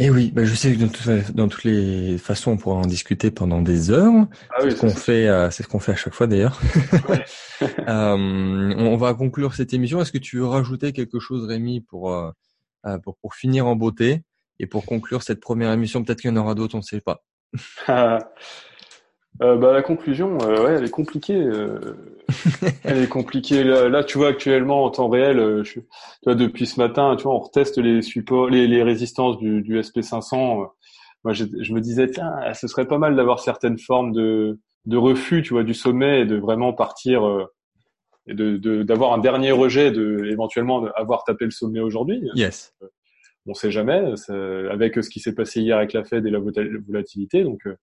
Eh oui, bah je sais que dans, dans, toutes les façons, on pourra en discuter pendant des heures. Ah c'est ce qu'on fait, c'est ce qu'on fait à chaque fois d'ailleurs. euh, on va conclure cette émission. Est-ce que tu veux rajouter quelque chose, Rémi, pour euh, pour, pour finir en beauté et pour conclure cette première émission. Peut-être qu'il y en aura d'autres, on ne sait pas. Euh, bah, la conclusion, euh, ouais, elle est compliquée. Euh, elle est compliquée. Là, tu vois, actuellement, en temps réel, je, tu vois, depuis ce matin, tu vois, on reteste les supports, les, les résistances du, du SP500. Moi, je, je, me disais, tiens, ce serait pas mal d'avoir certaines formes de, de refus, tu vois, du sommet et de vraiment partir et de d'avoir un dernier rejet, de éventuellement avoir tapé le sommet aujourd'hui. Yes. On sait jamais, avec ce qui s'est passé hier avec la Fed et la volatilité. Donc euh,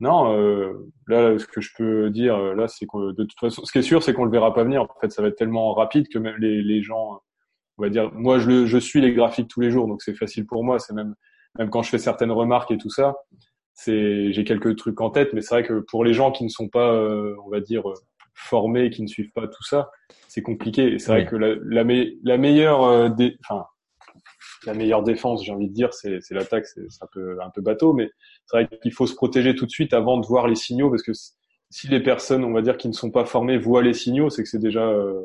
non, euh, là ce que je peux dire là, c'est que de toute façon, ce qui est sûr, c'est qu'on le verra pas venir. En fait, ça va être tellement rapide que même les, les gens, on va dire, moi je, je suis les graphiques tous les jours, donc c'est facile pour moi. C'est même même quand je fais certaines remarques et tout ça, c'est j'ai quelques trucs en tête, mais c'est vrai que pour les gens qui ne sont pas, euh, on va dire formés qui ne suivent pas tout ça, c'est compliqué. C'est vrai que la, la, la meilleure, euh, enfin, la meilleure défense, j'ai envie de dire, c'est l'attaque. C'est un peu, un peu bateau, mais c'est vrai qu'il faut se protéger tout de suite avant de voir les signaux, parce que si les personnes, on va dire, qui ne sont pas formées voient les signaux, c'est que c'est déjà, euh,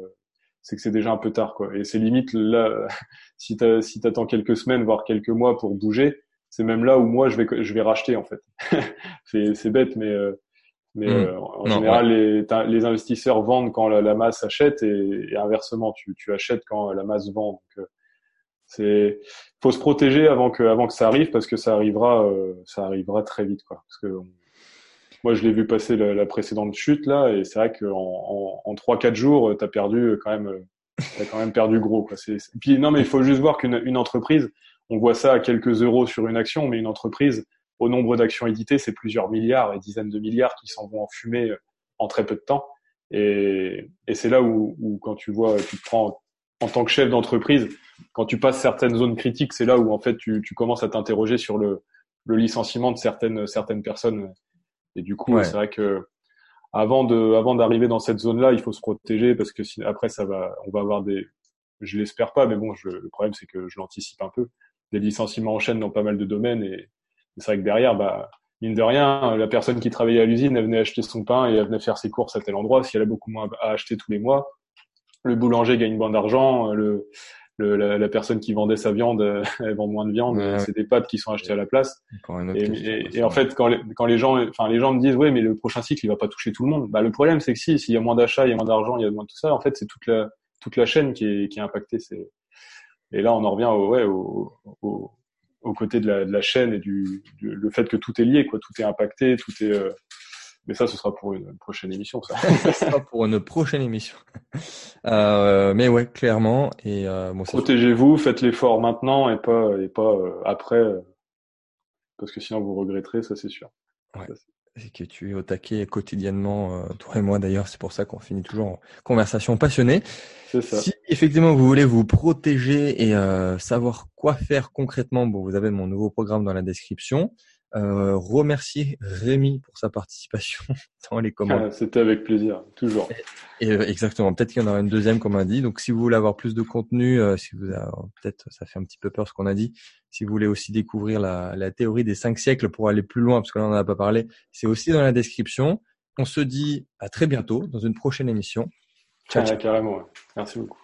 c'est que c'est déjà un peu tard, quoi. Et c'est limite là, si tu si t'attends quelques semaines, voire quelques mois pour bouger, c'est même là où moi je vais, je vais racheter en fait. c'est bête, mais euh, mais hmm. euh, en général, les, les, investisseurs vendent quand la, masse achète et, et inversement, tu, tu, achètes quand la masse vend. Donc, euh, C'est faut se protéger avant que avant que ça arrive parce que ça arrivera euh, ça arrivera très vite quoi. Parce que moi je l'ai vu passer la, la, précédente chute là et c'est vrai qu'en en, en, 3-4 jours t'as perdu quand même t'as quand même perdu gros quoi. C'est, puis non mais il faut juste voir qu'une une entreprise on voit ça à quelques euros sur une action mais une entreprise au nombre d'actions éditées c'est plusieurs milliards et dizaines de milliards qui s'en vont en fumée en très peu de temps. Et, et c'est là où, où quand tu vois tu te prends en tant que chef d'entreprise, quand tu passes certaines zones critiques, c'est là où en fait tu, tu commences à t'interroger sur le, le, licenciement de certaines certaines personnes. Et du coup, c'est vrai que avant de avant d'arriver dans cette zone-là, il faut se protéger parce que si, après ça va, on va avoir des, je l'espère pas, mais bon, je, le problème c'est que je l'anticipe un peu, des licenciements en chaîne dans pas mal de domaines et c'est vrai que derrière, bah mine de rien, la personne qui travaillait à l'usine, elle venait acheter son pain et elle venait faire ses courses à tel endroit. Si elle a beaucoup moins à acheter tous les mois, le boulanger gagne moins d'argent, le, le la, la, personne qui vendait sa viande, elle vend moins de viande, c'est des pâtes qui sont achetées à la place. Et, et, en fait, quand les, quand les gens, enfin les gens me disent, oui, mais le prochain cycle, il va pas toucher tout le monde. Bah, le problème, c'est que si, s'il y a moins d'achats, il y a moins d'argent, il y a moins de tout ça. En fait, c'est toute la toute la chaîne qui est qui est impactée. C'est et là, on en revient au ouais au, au, au côté de la, de la chaîne et du, du, le fait que tout est lié, quoi. Tout est impacté, tout est euh, mais ça, ce sera pour une prochaine émission. Ça, sera pour une prochaine émission. Euh, mais ouais, clairement. Et euh, bon, protégez-vous, faites l'effort maintenant et pas et pas euh, après, euh, parce que sinon vous regretterez, ça c'est sûr. Ouais. C'est que tu es au taquet quotidiennement, euh, toi et moi d'ailleurs. C'est pour ça qu'on finit toujours en conversation passionnée. Ça. Si effectivement vous voulez vous protéger et savoir quoi faire concrètement, bon, vous avez mon nouveau programme dans la description. Euh, remercier Rémi pour sa participation dans les commentaires. Ah, c'était avec plaisir, toujours. Et, euh, exactement. Peut-être qu'il y en aura une deuxième, comme on a dit. Donc, si vous voulez avoir plus de contenu, euh, si vous peut-être ça fait un petit peu peur ce qu'on a dit. Si vous voulez aussi découvrir la, la théorie des cinq siècles pour aller plus loin, parce que là on n'en a pas parlé, c'est aussi dans la description. On se dit à très bientôt dans une prochaine émission. Ciao, ciao. carrément. Merci beaucoup.